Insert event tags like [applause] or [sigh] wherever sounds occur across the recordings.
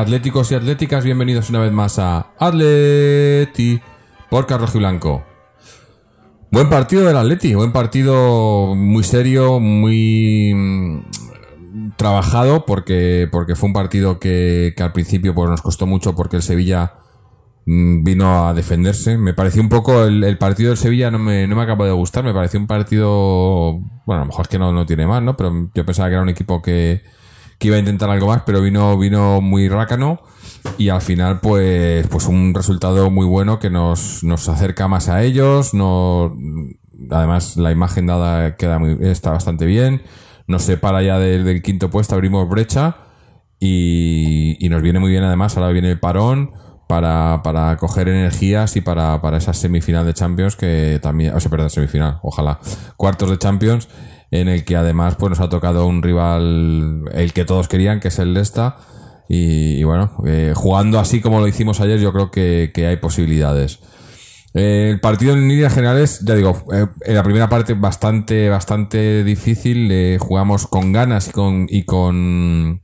Atléticos y atléticas, bienvenidos una vez más a Atleti por Carlos Blanco. Buen partido del Atleti, buen partido muy serio, muy mm, trabajado porque, porque fue un partido que, al principio pues, nos costó mucho porque el Sevilla mm, vino a defenderse. Me pareció un poco el, el partido del Sevilla no me, no me acabó de gustar, me pareció un partido, bueno, a lo mejor es que no, no tiene más, ¿no? Pero yo pensaba que era un equipo que, que iba a intentar algo más, pero vino, vino muy rácano y al final pues, pues un resultado muy bueno que nos, nos acerca más a ellos, no, además la imagen dada queda muy, está bastante bien, nos separa ya del, del quinto puesto, abrimos brecha y, y nos viene muy bien además, ahora viene el parón para, para coger energías y para, para esa semifinal de Champions que también, o sea, perdón, semifinal, ojalá, cuartos de Champions en el que además pues nos ha tocado un rival el que todos querían que es el Lesta y, y bueno eh, jugando así como lo hicimos ayer yo creo que, que hay posibilidades. Eh, el partido en líneas generales ya digo eh, en la primera parte bastante bastante difícil jugamos con ganas y con y con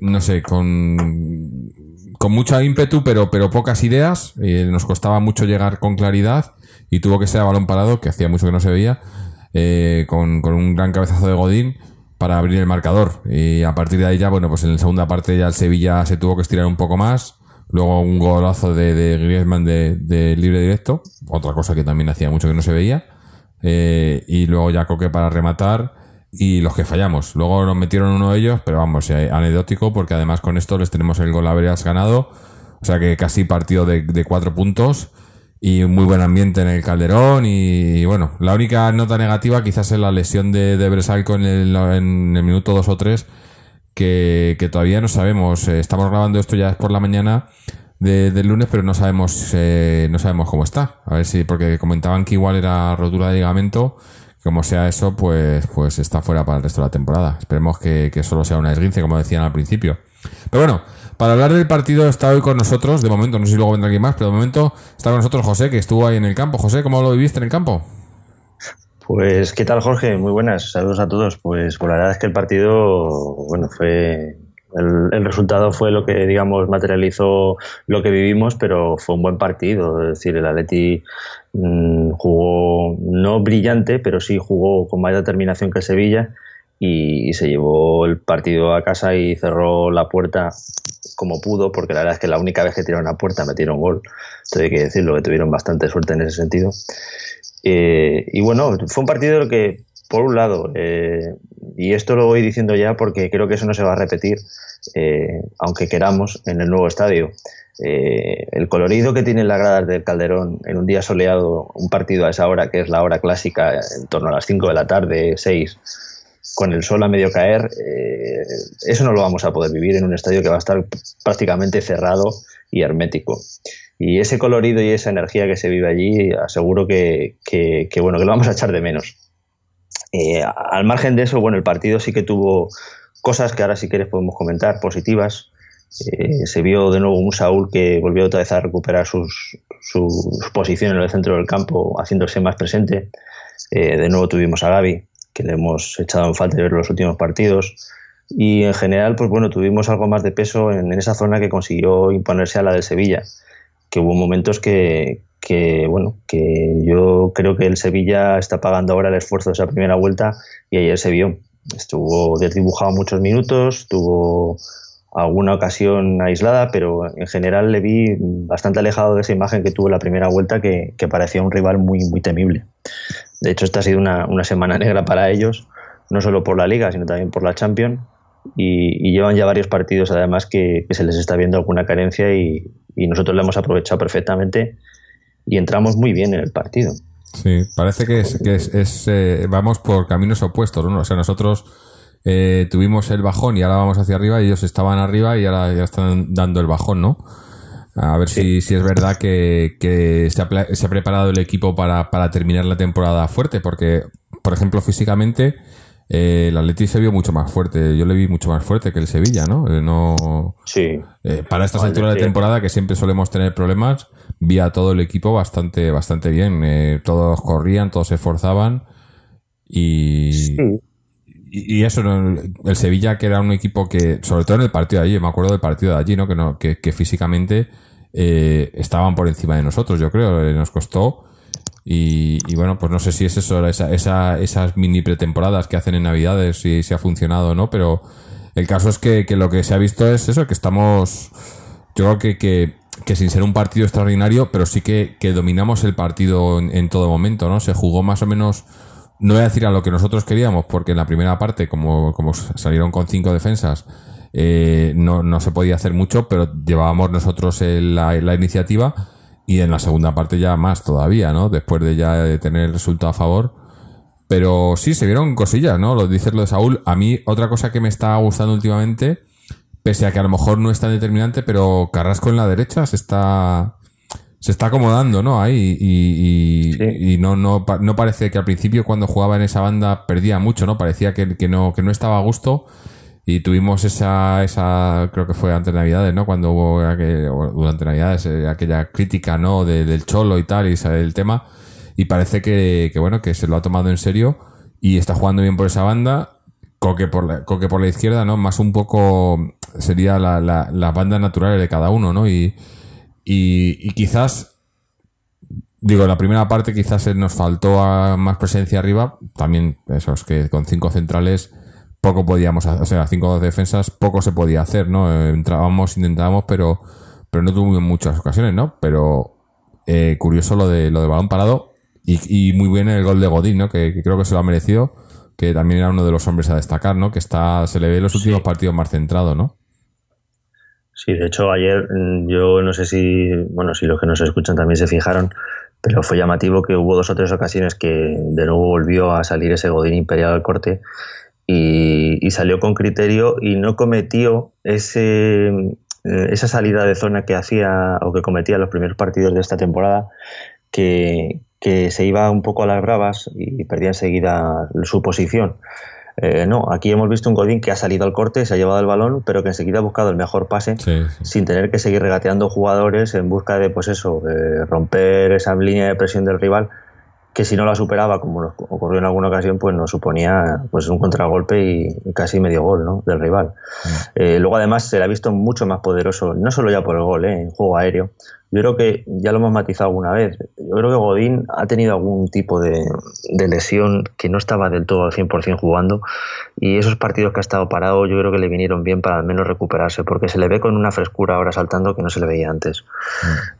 no sé con con mucho ímpetu pero pero pocas ideas. Nos costaba mucho llegar con claridad y tuvo que ser a balón parado que hacía mucho que no se veía eh, con, con un gran cabezazo de Godín para abrir el marcador. Y a partir de ahí ya, bueno, pues en la segunda parte ya el Sevilla se tuvo que estirar un poco más. Luego un golazo de, Griezmann de, libre directo, otra cosa que también hacía mucho que no se veía. Eh, y luego ya Coque para rematar y los que fallamos. Luego nos metieron uno de ellos, pero vamos, eh, anecdótico porque además con esto les tenemos el gol habrías ganado. O sea que casi partido de cuatro puntos y un muy buen ambiente en el Calderón y, bueno, la única nota negativa quizás es la lesión de, de Bresalco en el, en el minuto 2 o 3 que, que todavía no sabemos, eh, estamos grabando esto ya por la mañana de- del lunes pero no sabemos eh, no sabemos cómo está, a ver si porque comentaban que igual era rotura de ligamento como sea eso, pues, pues está fuera para el resto de la temporada. Esperemos que, que solo sea una esguince, como decían al principio. Pero bueno, para hablar del partido está hoy con nosotros, de momento, no sé si luego vendrá alguien más, pero de momento está con nosotros José, que estuvo ahí en el campo. José, ¿cómo lo viviste en el campo? Pues, ¿qué tal, Jorge? Muy buenas, saludos a todos. Pues, pues la verdad es que el partido, bueno, fue. El, el resultado fue lo que, digamos, materializó lo que vivimos, pero fue un buen partido. Es decir, el Atleti mm, jugó no brillante, pero sí jugó con más determinación que Sevilla y, se llevó el partido a casa y cerró la puerta como pudo, porque la verdad es que la única vez que tiraron la puerta metieron gol. Entonces hay que decirlo, que tuvieron bastante suerte en ese sentido. Eh, y bueno, fue un partido que, por un lado, eh, y esto lo voy diciendo ya porque creo que eso no se va a repetir, eh, aunque queramos, en el nuevo estadio. Eh, el colorido que tienen las gradas del Calderón en un día soleado, un partido a esa hora, que es la hora clásica, en torno a las 5 de la tarde, 6, con el sol a medio caer, eh, eso no lo vamos a poder vivir en un estadio que va a estar prácticamente cerrado y hermético. Y ese colorido y esa energía que se vive allí, aseguro que, bueno, que lo vamos a echar de menos. Eh, al margen de eso, bueno, el partido sí que tuvo cosas que ahora si quieres podemos comentar, positivas. Eh, se vio de nuevo un Saúl que volvió otra vez a recuperar sus, su, su posición en el centro del campo, haciéndose más presente. De nuevo tuvimos a Gaby, que le hemos echado en falta de ver los últimos partidos. Y en general, pues bueno, tuvimos algo más de peso en, en esa zona que consiguió imponerse a la del Sevilla que hubo momentos que, que, bueno, que yo creo que el Sevilla está pagando ahora el esfuerzo de esa primera vuelta y ayer se vio. Estuvo desdibujado muchos minutos, tuvo alguna ocasión aislada, pero en general le vi bastante alejado de esa imagen que tuvo la primera vuelta que, que parecía un rival muy, muy temible. De hecho, esta ha sido una, una semana [laughs] negra para ellos, no solo por la liga, sino también por la Champions. Y, llevan ya varios partidos además que, se les está viendo alguna carencia y, y, nosotros la hemos aprovechado perfectamente y entramos muy bien en el partido. Sí, parece que es, que es, es eh, vamos por caminos opuestos, ¿no? O sea, nosotros eh, tuvimos el bajón y ahora vamos hacia arriba, y ellos estaban arriba y ahora ya están dando el bajón, ¿no? A ver si, si es verdad que, que se, ha, pla- se ha preparado el equipo para, para terminar la temporada fuerte, porque, por ejemplo, físicamente, eh, el Atleti se vio mucho más fuerte. Yo le vi mucho más fuerte que el Sevilla, ¿no? Eh, no Sí, eh, para estas Vale, alturas de temporada, que siempre solemos tener problemas, vi a todo el equipo bastante, bastante bien. Eh, todos corrían, todos se esforzaban. Y, sí. Y, y eso, el Sevilla, que era un equipo que, sobre todo en el partido de allí, me acuerdo del partido de allí, ¿no? Que, no, que, que físicamente eh, estaban por encima de nosotros, yo creo, eh, nos costó. Y, y bueno, pues no sé si es eso, esa, esa- esas mini pretemporadas que hacen en Navidades, si, si ha funcionado o no, pero el caso es que, lo que se ha visto es eso, que estamos, yo creo que, que, que sin ser un partido extraordinario, pero sí que, que dominamos el partido en, en todo momento, ¿no? Se jugó más o menos, no voy a decir a lo que nosotros queríamos, porque en la primera parte, como, como salieron con cinco defensas, eh, no, no se podía hacer mucho, pero llevábamos nosotros la, la iniciativa y en la segunda parte ya más todavía, ¿no? Después de ya tener el resultado a favor. Pero sí, se vieron cosillas, ¿no? Lo dices lo de Saúl. A mí, otra cosa que me está gustando últimamente, pese a que a lo mejor no es tan determinante, pero Carrasco en la derecha se está. Se está acomodando, ¿no? Ahí y, y, Sí. y no, no, no parece que al principio cuando jugaba en esa banda perdía mucho, ¿no? Parecía que, que no, que no estaba a gusto y tuvimos esa, esa, creo que fue antes de Navidades, ¿no? Cuando hubo, aquel- durante Navidades, eh, aquella crítica, ¿no? De- del cholo y tal, y sabe el tema. Y parece que, que, bueno, que se lo ha tomado en serio y está jugando bien por esa banda. Coque por la, Coque por la izquierda, ¿no? Más un poco sería la, la, las bandas naturales de cada uno, ¿no? Y, y, y quizás, digo, la primera parte quizás nos faltó a más presencia arriba. También, eso es que con cinco centrales poco podíamos hacer, o sea, cinco defensas poco se podía hacer, ¿no? Eh, Entrábamos, intentábamos, pero, pero no tuvimos muchas ocasiones, ¿no? Pero eh, curioso lo de lo de balón parado y, y muy bien el gol de Godín, ¿no? Que, que creo que se lo ha merecido, que también era uno de los hombres a destacar, ¿no? Que está, se le ve en los últimos partidos más centrado, ¿no? Sí, de hecho ayer mm, yo no sé si, bueno, si los que nos escuchan también se fijaron, pero fue llamativo que hubo dos o tres ocasiones que de nuevo volvió a salir ese Godín Imperial al corte y, y salió con criterio y no cometió ese, eh, esa salida de zona que hacía o que cometía en los primeros partidos de esta temporada, que, que se iba un poco a las bravas y perdía enseguida su posición. Eh, no, aquí hemos visto un Godín que ha salido al corte, se ha llevado el balón, pero que enseguida ha buscado el mejor pase Sí, sí. sin tener que seguir regateando jugadores en busca de, pues eso, de romper esa línea de presión del rival, que si no la superaba, como nos ocurrió en alguna ocasión, pues nos suponía pues un contragolpe y, casi medio gol ¿no? del rival. Eh, luego además se le ha visto mucho más poderoso, no solo ya por el gol, ¿eh? en juego aéreo. Yo creo que ya lo hemos matizado alguna vez. Yo creo que Godín ha tenido algún tipo de, de lesión que no estaba del todo al 100% jugando y esos partidos que ha estado parado yo creo que le vinieron bien para al menos recuperarse porque se le ve con una frescura ahora saltando que no se le veía antes.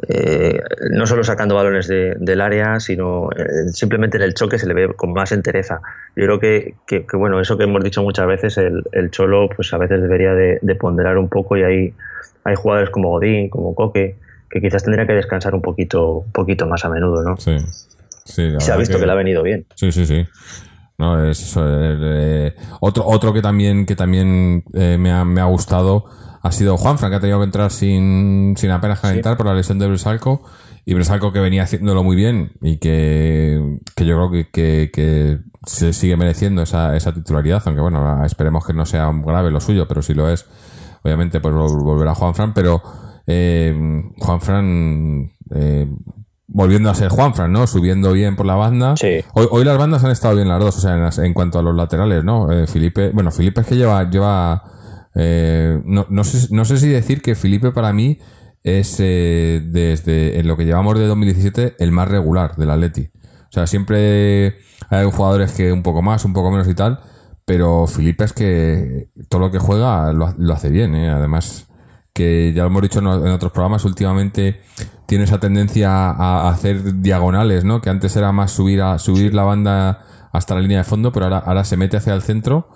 Eh, no solo sacando balones de- del área, sino eh, simplemente en el choque se le ve con más entereza. Yo creo que, que- que, bueno, eso que hemos dicho muchas veces, el, el Cholo pues a veces debería de, de ponderar un poco y hay, hay jugadores como Godín, como Coque, que quizás tendría que descansar un poquito, un poquito más a menudo, ¿no? Sí. Sí, la Se ha visto que le ha venido bien. Sí, sí, sí. No, es eso. eh, otro, otro que también, que también eh, me, ha, me ha gustado ha sido Juanfran, que ha tenido que entrar sin, sin apenas calentar por la lesión de Bresalco. Y Bresalco que venía haciéndolo muy bien y que, que yo creo que, que, que se sigue mereciendo esa, esa titularidad, aunque bueno, esperemos que no sea grave lo suyo, pero si lo es, obviamente pues vol- volverá Juanfran, pero eh, Juanfran eh, volviendo a ser Juanfran, ¿no? Subiendo bien por la banda. Sí. Hoy, hoy las bandas han estado bien las dos, o sea, en, las- en cuanto a los laterales, ¿no? Eh, Felipe, bueno, Felipe es que lleva, lleva, eh, no, no, sé, no sé si decir que Felipe para mí es eh, desde en lo que llevamos de 2017 el más regular del Atleti. O sea, siempre hay jugadores que un poco más, un poco menos y tal, pero Felipe es que todo lo que juega lo, lo hace bien, ¿eh? Además, que ya lo hemos dicho en, otros programas, últimamente tiene esa tendencia a, hacer diagonales, ¿no? Que antes era más subir a subir la banda hasta la línea de fondo, pero ahora, ahora se mete hacia el centro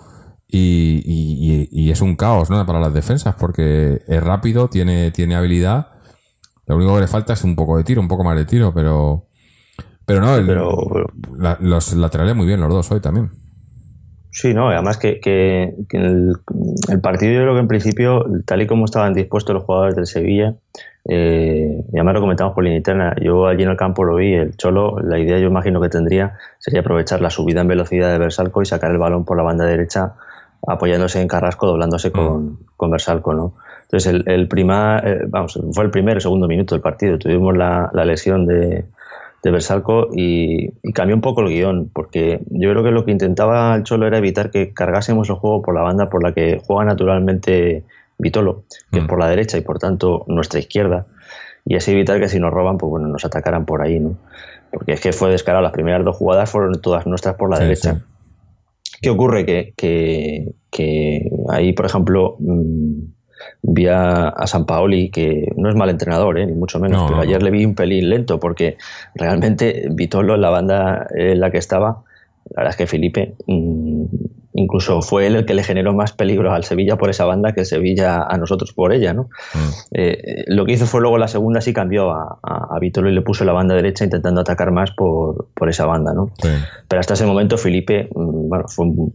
y, y- y- y es un caos, ¿no? Para las defensas, porque es rápido, tiene, tiene habilidad. Lo único que le falta es un poco de tiro, un poco más de tiro, pero. Pero no, el- Pero, la- los laterales muy bien, los dos hoy también. Sí, no, además que, que, que el, el, partido yo creo que en principio, tal y como estaban dispuestos los jugadores del Sevilla, eh, ya me lo comentamos por línea interna, yo allí en el campo lo vi, el Cholo, la idea yo imagino que tendría sería aprovechar la subida en velocidad de Bersalco y sacar el balón por la banda derecha apoyándose en Carrasco, doblándose con, mm. con Bersalco, ¿no? Entonces el, el prima, eh, vamos, fue el primer o segundo minuto del partido, tuvimos la, la lesión de, de Bersalco y, y, cambió un poco el guion, porque yo creo que lo que intentaba el Cholo era evitar que cargásemos el juego por la banda por la que juega naturalmente Vitolo, que mm. es por la derecha y por tanto nuestra izquierda, y así evitar que si nos roban, pues bueno, nos atacaran por ahí, ¿no? Porque es que fue descarado, las primeras dos jugadas fueron todas nuestras por la sí, derecha. Sí. ¿Qué ocurre? Que, que, que, ahí, por ejemplo, mmm, vi a, a San Paoli, que no es mal entrenador, ¿eh? ni mucho menos, no, pero no, ayer no. le vi un pelín lento, porque realmente Vitolo en la banda en la que estaba, la verdad es que Felipe mmm, incluso fue él el que le generó más peligro al Sevilla por esa banda que el Sevilla a nosotros por ella, ¿no? Mm. Eh, lo que hizo fue luego la segunda sí cambió a, a, a Vitolo y le puso la banda derecha intentando atacar más por, por esa banda, ¿no? Sí. Pero hasta ese momento Felipe, mm, bueno, fue un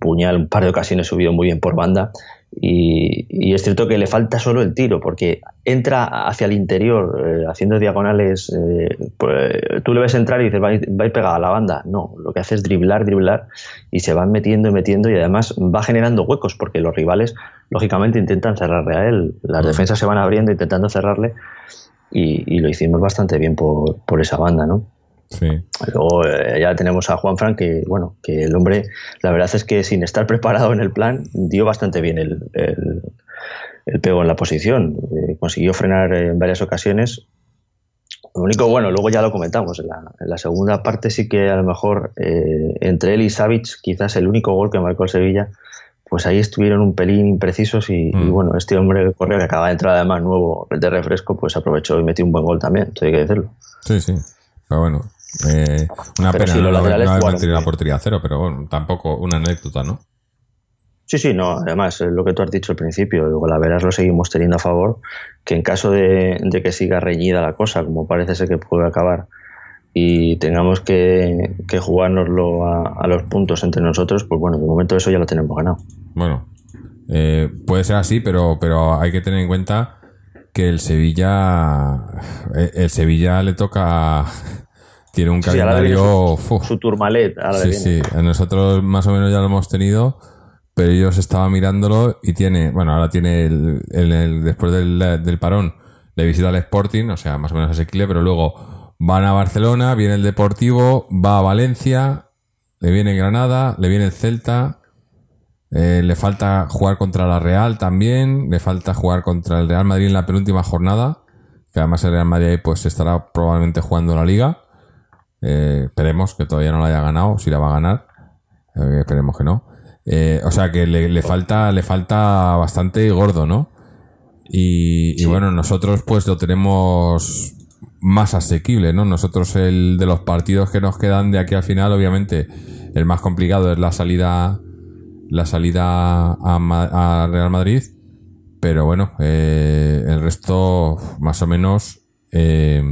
puñal, un par de ocasiones subido muy bien por banda y, y, es cierto que le falta solo el tiro, porque entra hacia el interior, eh, haciendo diagonales. Eh, pues, tú le ves entrar y dices, va, va a ir pegada a la banda. No, lo que hace es driblar, driblar, y se van metiendo y metiendo, y además va generando huecos, porque los rivales, lógicamente, intentan cerrarle a él. Las defensas se van abriendo intentando cerrarle, y, y lo hicimos bastante bien por, por esa banda, ¿no? Sí. Luego eh, ya tenemos a Juan Fran que, bueno, que el hombre, la verdad es que sin estar [laughs] preparado en el plan, dio bastante bien el, el, el pego en la posición. Eh, consiguió frenar en varias ocasiones. Lo único, bueno, luego ya lo comentamos, en la, en la segunda parte sí que a lo mejor eh, entre él y Savic, quizás el único gol que marcó el Sevilla, pues ahí estuvieron un pelín imprecisos y, mm. y bueno, este hombre del correo que acaba de entrar además nuevo de refresco, pues aprovechó y metió un buen gol también, hay que decirlo. Sí, sí. Pero bueno, eh, una pero pena si no, no haber mantenido la portería a cero, pero bueno, tampoco una anécdota, ¿no? Sí, sí, no. Además, lo que tú has dicho al principio, luego la veras lo seguimos teniendo a favor, que en caso de, de, que siga reñida la cosa, como parece ser que puede acabar, y tengamos que, que jugárnoslo a, a, los puntos entre nosotros, pues bueno, de momento eso ya lo tenemos ganado. Bueno, eh, puede ser así, pero, pero hay que tener en cuenta que el Sevilla, eh, el Sevilla le toca tiene un calendario. Su, su, turmalet. sí, sí. Nosotros más o menos ya lo hemos tenido, pero ellos estaban mirándolo y tiene. Bueno, ahora tiene el, el, el después del, del, parón, le visita al Sporting, o sea, más o menos asequible, pero luego van a Barcelona, viene el Deportivo, va a Valencia, le viene Granada, le viene el Celta. Eh, le falta jugar contra la Real también, le falta jugar contra el Real Madrid en la penúltima jornada, que además el Real Madrid pues estará probablemente jugando la liga. Eh, esperemos que todavía no la haya ganado, si la va a ganar. Eh, esperemos que no. Eh, o sea que le, le, falta, le falta bastante gordo, ¿no? Y, sí. y, bueno, nosotros pues lo tenemos más asequible, ¿no? Nosotros el de los partidos que nos quedan de aquí al final, obviamente, el más complicado es la salida, la salida a, a Real Madrid. Pero bueno, el resto más o menos eh,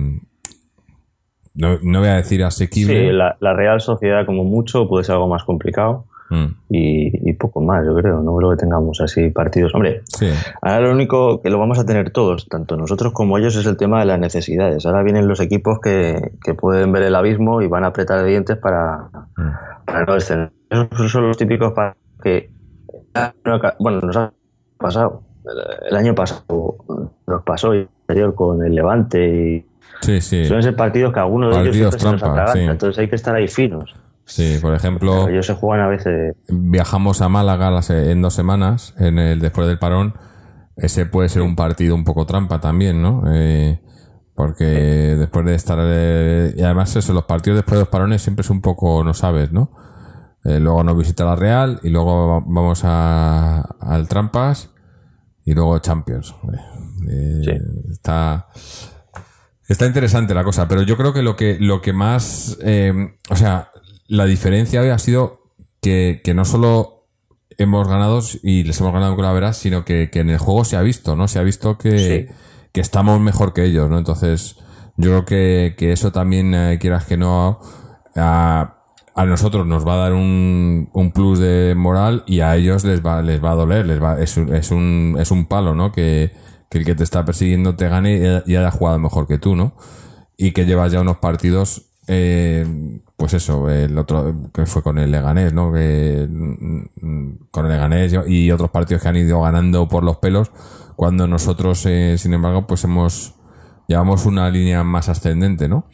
no, no, voy a decir asequible. Sí, la, la, Real Sociedad como mucho puede ser algo más complicado mm. y, y, poco más, yo creo. No creo que tengamos así partidos. Hombre, sí. ahora lo único que lo vamos a tener todos, tanto nosotros como ellos, es el tema de las necesidades. Ahora vienen los equipos que, que pueden ver el abismo y van a apretar dientes para, mm. para no descender. Esos son los típicos para que, bueno, nos ha pasado. El año pasado nos pasó y anterior con el Levante y Sí, sí. Suelen ser partidos que algunos partidos de ellos trampa, se nos sí. entonces hay que estar ahí finos. Sí, por ejemplo. Ellos se juegan a veces. Viajamos a Málaga en dos semanas, en el después del parón. Ese puede ser un partido un poco trampa también, ¿no? Eh, porque después de estar. Eh, y además, eso, los partidos después de los parones siempre es un poco, no sabes, ¿no? Eh, luego nos visita la Real y luego vamos a, al Trampas y luego Champions. Sí. Está Está interesante la cosa, pero yo creo que lo que, lo que más, eh, o sea, la diferencia hoy ha sido que, que no solo hemos ganado y les hemos ganado con la veras, sino que, que, en el juego se ha visto, ¿no? Se ha visto que, sí. que estamos mejor que ellos, ¿no? Entonces, yo creo que, que eso también, eh, quieras que no, ha, a nosotros nos va a dar un, un plus de moral y a ellos les va, les va a doler, les va, es, un- es un, es un palo, ¿no? Que, que el que te está persiguiendo te gane y, haya jugado mejor que tú, ¿no? Y que llevas ya unos partidos, eh, pues eso, el otro, que fue con el Leganés, ¿no? Que, mm, con el Leganés y otros partidos que han ido ganando por los pelos, cuando nosotros, eh, sin embargo, pues hemos, llevamos una línea más ascendente, ¿no?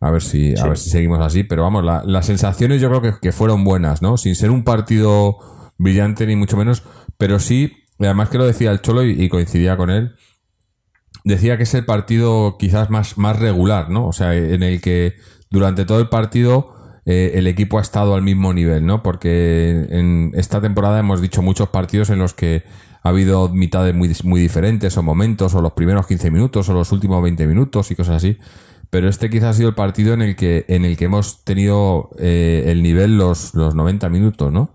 A ver si, a ver si seguimos así. Pero vamos, la- las sensaciones yo creo que, que fueron buenas, ¿no? Sin ser un partido brillante ni mucho menos, pero sí, y además que lo decía el Cholo y, coincidía con él, decía que es el partido quizás más, más regular, ¿no? O sea, en el que durante todo el partido eh, el equipo ha estado al mismo nivel, ¿no? Porque en esta temporada hemos dicho muchos partidos en los que ha habido mitades muy, muy diferentes o momentos, o los primeros 15 minutos, o los últimos 20 minutos y cosas así. Pero este quizás ha sido el partido en el que, en el que hemos tenido eh, el nivel los, los 90 minutos, ¿no?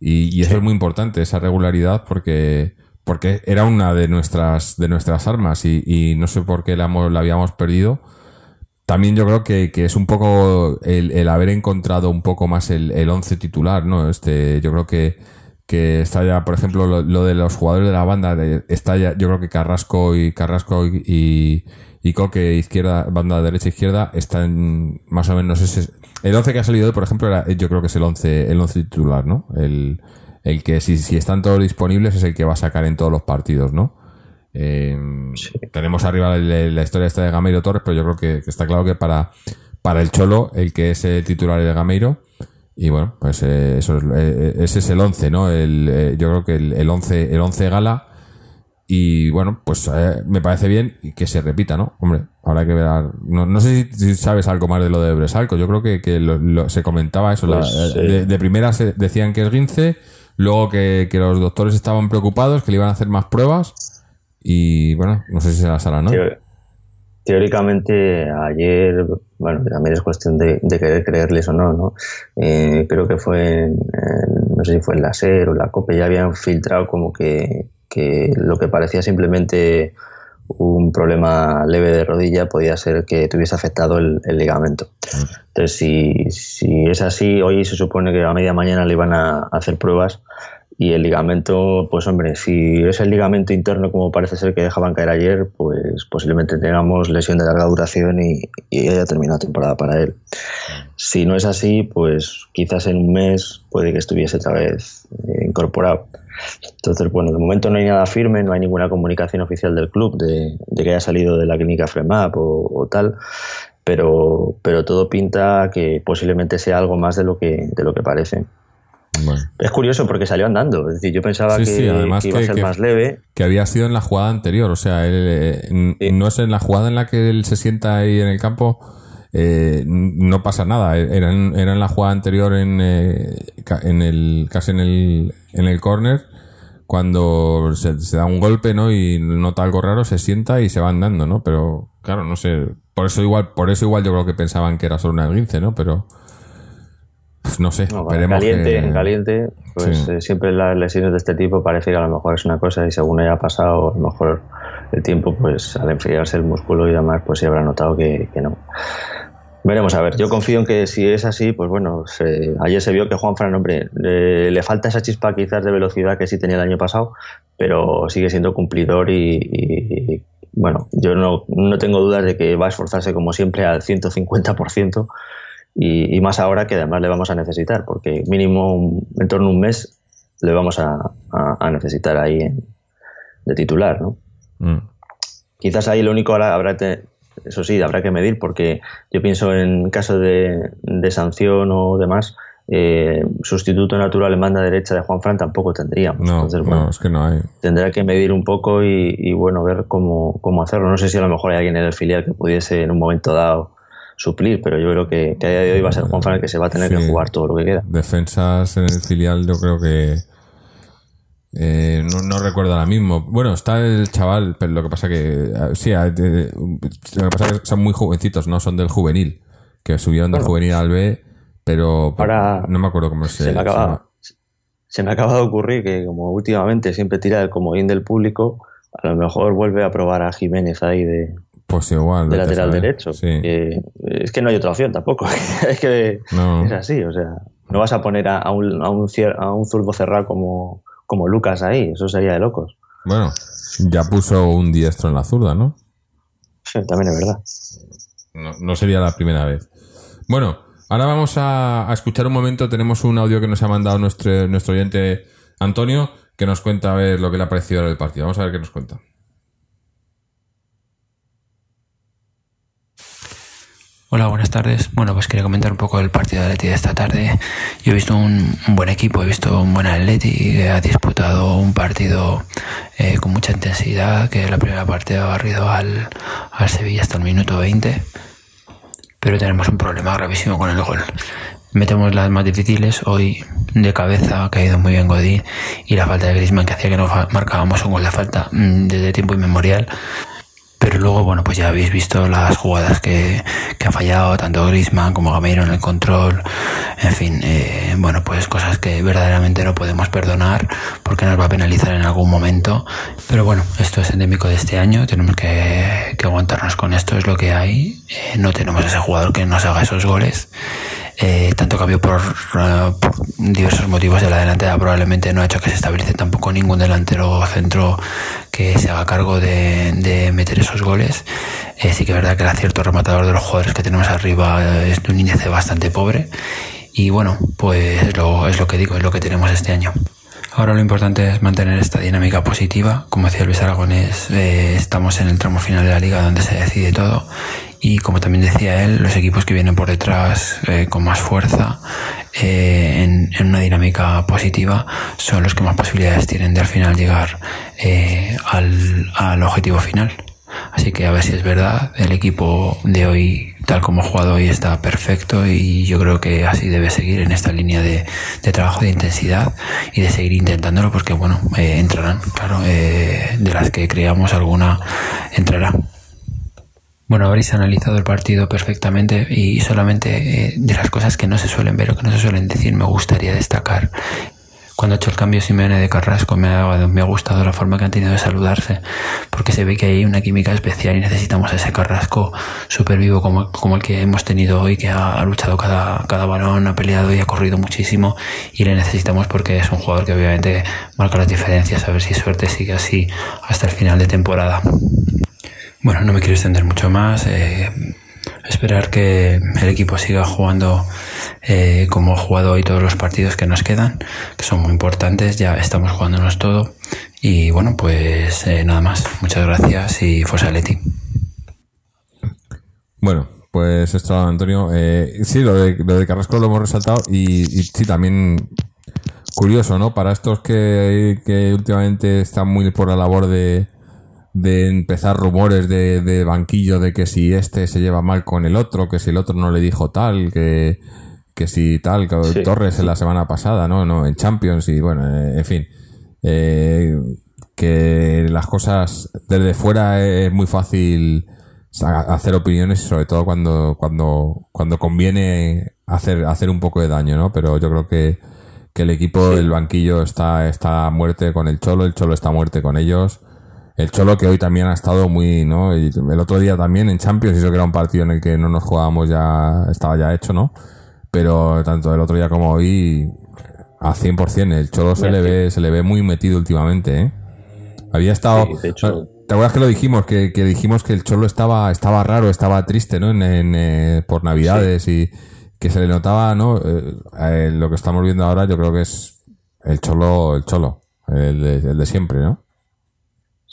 Y, y eso es muy importante, esa regularidad, porque, porque era una de nuestras, de nuestras armas y, y no sé por qué la, habíamos perdido. También yo creo que, que es un poco el, el haber encontrado un poco más el, el once titular, ¿no? Este, yo creo que, que está ya, por ejemplo, lo, lo de los jugadores de la banda, está ya, yo creo que Carrasco y Carrasco y, y, Coque izquierda, banda derecha izquierda, están más o menos ese, el once que ha salido hoy, por ejemplo, era, yo creo que es el once, el once titular, ¿no? El, el que si, si están todos disponibles es el que va a sacar en todos los partidos, ¿no? Eh, Tenemos arriba la, la historia esta de Gameiro Torres, pero yo creo que, que está claro que para, para el Cholo, el que es el titular es Gameiro. Y bueno, pues eh, eso es, eh, ese es el 11, ¿no? El, eh, yo creo que el, el 11, el 11 gala. Y bueno, pues eh, me parece bien y que se repita, ¿no? Hombre, habrá que ver. No, no sé si, sabes algo más de lo de Bresalco. Yo creo que, que lo- lo- se comentaba eso. Pues, eh, eh, de, de primera se decían que es Gince, luego que, que los doctores estaban preocupados, que le iban a hacer más pruebas. Y bueno, no sé si se las ¿no? Teóricamente, ayer, bueno, también es cuestión de, de querer creerles o no, ¿no? Eh, creo que fue, en, en- no sé si fue en la SER o la COPE, ya habían filtrado como que, que lo que parecía simplemente un problema leve de rodilla podía ser que tuviese afectado el, ligamento. Entonces, si, si es así, hoy se supone que a media mañana le iban a hacer pruebas y el ligamento, pues hombre, si es el ligamento interno como parece ser que dejaban caer ayer, pues posiblemente tengamos lesión de larga duración y, y haya terminado temporada para él. Si no es así, pues quizás en un mes puede que estuviese otra vez eh, incorporado. Entonces, bueno, de momento no hay nada firme, no hay ninguna comunicación oficial del club de, de que haya salido de la clínica Fremap o, o tal, pero, pero todo pinta que posiblemente sea algo más de lo que, de lo que parece. Bueno. Es curioso porque salió andando, es decir, yo pensaba Sí, que, sí, además que iba que- a ser que- más leve. que había sido en la jugada anterior. O sea, él, eh, Sí. no es en la jugada en la que él se sienta ahí en el campo, eh, no pasa nada. Era en, era en la jugada anterior en, eh, en el, casi en el, en el córner, cuando se, se da un golpe, ¿no? Y nota algo raro, se sienta y se va andando, ¿no? Pero, claro, no sé. Por eso igual, por eso igual yo creo que pensaban que era solo una esguince, ¿no? Pero, pues, no sé. No, esperemos caliente, que- en caliente, pues Sí. eh, siempre las lesiones de este tipo parece que a lo mejor es una cosa y según haya pasado a lo mejor el tiempo, pues al enfriarse el músculo y demás, pues se habrá notado que, que no. Veremos a ver, yo confío en que si es así, pues bueno, se- ayer se vio que Juan Fran, hombre, le, le falta esa chispa quizás de velocidad que sí tenía el año pasado, pero sigue siendo cumplidor y, y- y, bueno, yo no, no tengo dudas de que va a esforzarse como siempre al 150% y, y más ahora que además le vamos a necesitar, porque mínimo un- en torno a un mes le vamos a, a- a necesitar ahí en- de titular, ¿no? Mm. Quizás ahí lo único ahora habrá, te- eso sí, habrá que medir, porque yo pienso en caso de, de sanción o demás, eh, sustituto natural en banda derecha de Juan Fran tampoco tendríamos. No, Entonces, no, bueno, es que no hay. tendrá que medir un poco y, y, bueno, ver cómo, cómo hacerlo. No sé si a lo mejor hay alguien en el filial que pudiese en un momento dado suplir, pero yo creo que, que a día de hoy va a ser Juan Fran el que se va a tener que jugar todo lo que queda. defensas en el filial, yo creo que. Eh, no, no recuerdo ahora mismo. Bueno, está el chaval, pero lo que pasa que. eh, Sí, eh, lo que pasa que son muy jovencitos, no son del juvenil. Que subieron del Bueno. juvenil al B, pero. Ahora no me acuerdo cómo se, se me acaba, se me acaba de ocurrir que como últimamente siempre tira el comodín del público, a lo mejor vuelve a probar a Jiménez ahí de, Pues igual. de lateral derecho. Sí. Eh, es que no hay otra opción tampoco. [laughs] es que No. es así, o sea, no vas a poner a, a un, a, un, cier- a un zurdo cerrado como, como Lucas ahí, eso sería de locos. Bueno, ya puso un diestro en la zurda, ¿no? Sí, también es verdad. No, no sería la primera vez. Bueno, ahora vamos a, a escuchar un momento. Tenemos un audio que nos ha mandado nuestro, nuestro oyente Antonio, que nos cuenta a ver lo que le ha parecido ahora el partido. Vamos a ver qué nos cuenta. Hola, buenas tardes. Bueno, pues quería comentar un poco el partido de Atleti de esta tarde. Yo he visto un, buen equipo, he visto un buen Atleti que ha disputado un partido eh, con mucha intensidad, que la primera parte ha barrido al, al Sevilla hasta el minuto 20. Pero tenemos un problema gravísimo con el gol. Metemos las más difíciles, hoy de cabeza ha caído muy bien Godín y la falta de Griezmann que hacía que no fa- marcábamos un gol de falta mm, desde tiempo inmemorial. Pero luego, bueno, pues ya habéis visto las jugadas que, que ha fallado, tanto Griezmann como Gameiro en el control. En fin, eh, bueno, pues cosas que verdaderamente no podemos perdonar porque nos va a penalizar en algún momento. Pero bueno, esto es endémico de este año, tenemos que, que aguantarnos con esto, es lo que hay. Eh, no tenemos ese jugador que nos haga esos goles. Eh, tanto cambio por, eh, por diversos motivos de la delantera probablemente no ha hecho que se estabilice tampoco ningún delantero o centro que se haga cargo de, meter esos goles. Eh, sí que es verdad que el acierto rematador de los jugadores que tenemos arriba es de un índice bastante pobre. Y bueno, pues es lo, que digo, es lo que tenemos este año. Ahora lo importante es mantener esta dinámica positiva. Como decía Luis Aragonés, estamos en el tramo final de la liga donde se decide todo. Y como también decía él, los equipos que vienen por detrás eh, con más fuerza eh, en, una dinámica positiva son los que más posibilidades tienen de al final llegar eh, al, al objetivo final. Así que a ver si es verdad, el equipo de hoy, tal como ha jugado hoy, está perfecto y yo creo que así debe seguir en esta línea de, de trabajo, de intensidad y de seguir intentándolo porque, bueno, eh, entrarán, claro, eh, de las que creamos alguna entrará. Bueno, habréis analizado el partido perfectamente y solamente eh, de las cosas que no se suelen ver o que no se suelen decir me gustaría destacar. Cuando ha hecho el cambio Simeone de Carrasco me ha, me ha gustado la forma que han tenido de saludarse porque se ve que hay una química especial y necesitamos ese Carrasco súper vivo como, como el que hemos tenido hoy que ha, ha luchado cada, cada balón, ha peleado y ha corrido muchísimo y le necesitamos porque es un jugador que obviamente marca las diferencias a ver si suerte sigue así hasta el final de temporada. Bueno, no me quiero extender mucho más. eh, esperar que el equipo siga jugando eh, como ha jugado hoy todos los partidos que nos quedan, que son muy importantes. Ya estamos jugándonos todo. Y bueno, pues eh, nada más. Muchas gracias y Forza Leti. Bueno, pues esto, Antonio. Sí, lo de, lo de Carrasco lo hemos resaltado y, y sí, también curioso, ¿no? Para estos que, que últimamente están muy por la labor de, de empezar rumores de, de banquillo de que si este se lleva mal con el otro, que si el otro no le dijo tal, que, que si tal, que Sí. Torres en la semana pasada, ¿no? no En Champions y bueno, eh, en fin. Eh, que las cosas desde fuera es muy fácil hacer opiniones sobre todo cuando, cuando, cuando conviene hacer, hacer un poco de daño, ¿no? Pero yo creo que, que el equipo, el banquillo está, está a muerte con el Cholo, el Cholo está a muerte con ellos. El Cholo que hoy también ha estado muy, ¿no? Y el otro día también en Champions, eso que era un partido en el que no nos jugábamos ya, estaba ya hecho, ¿no? Pero tanto el otro día como hoy, a 100%, el Cholo se le ve, se le ve muy metido últimamente, ¿eh? Había estado... Sí, de hecho- ¿Te acuerdas que lo dijimos? Que, que dijimos que el Cholo estaba, estaba raro, estaba triste, ¿no? En, en, eh, por Navidades y que se le notaba, ¿no? Eh, eh, lo que estamos viendo ahora yo creo que es el Cholo, el Cholo, el de, el de siempre, ¿no?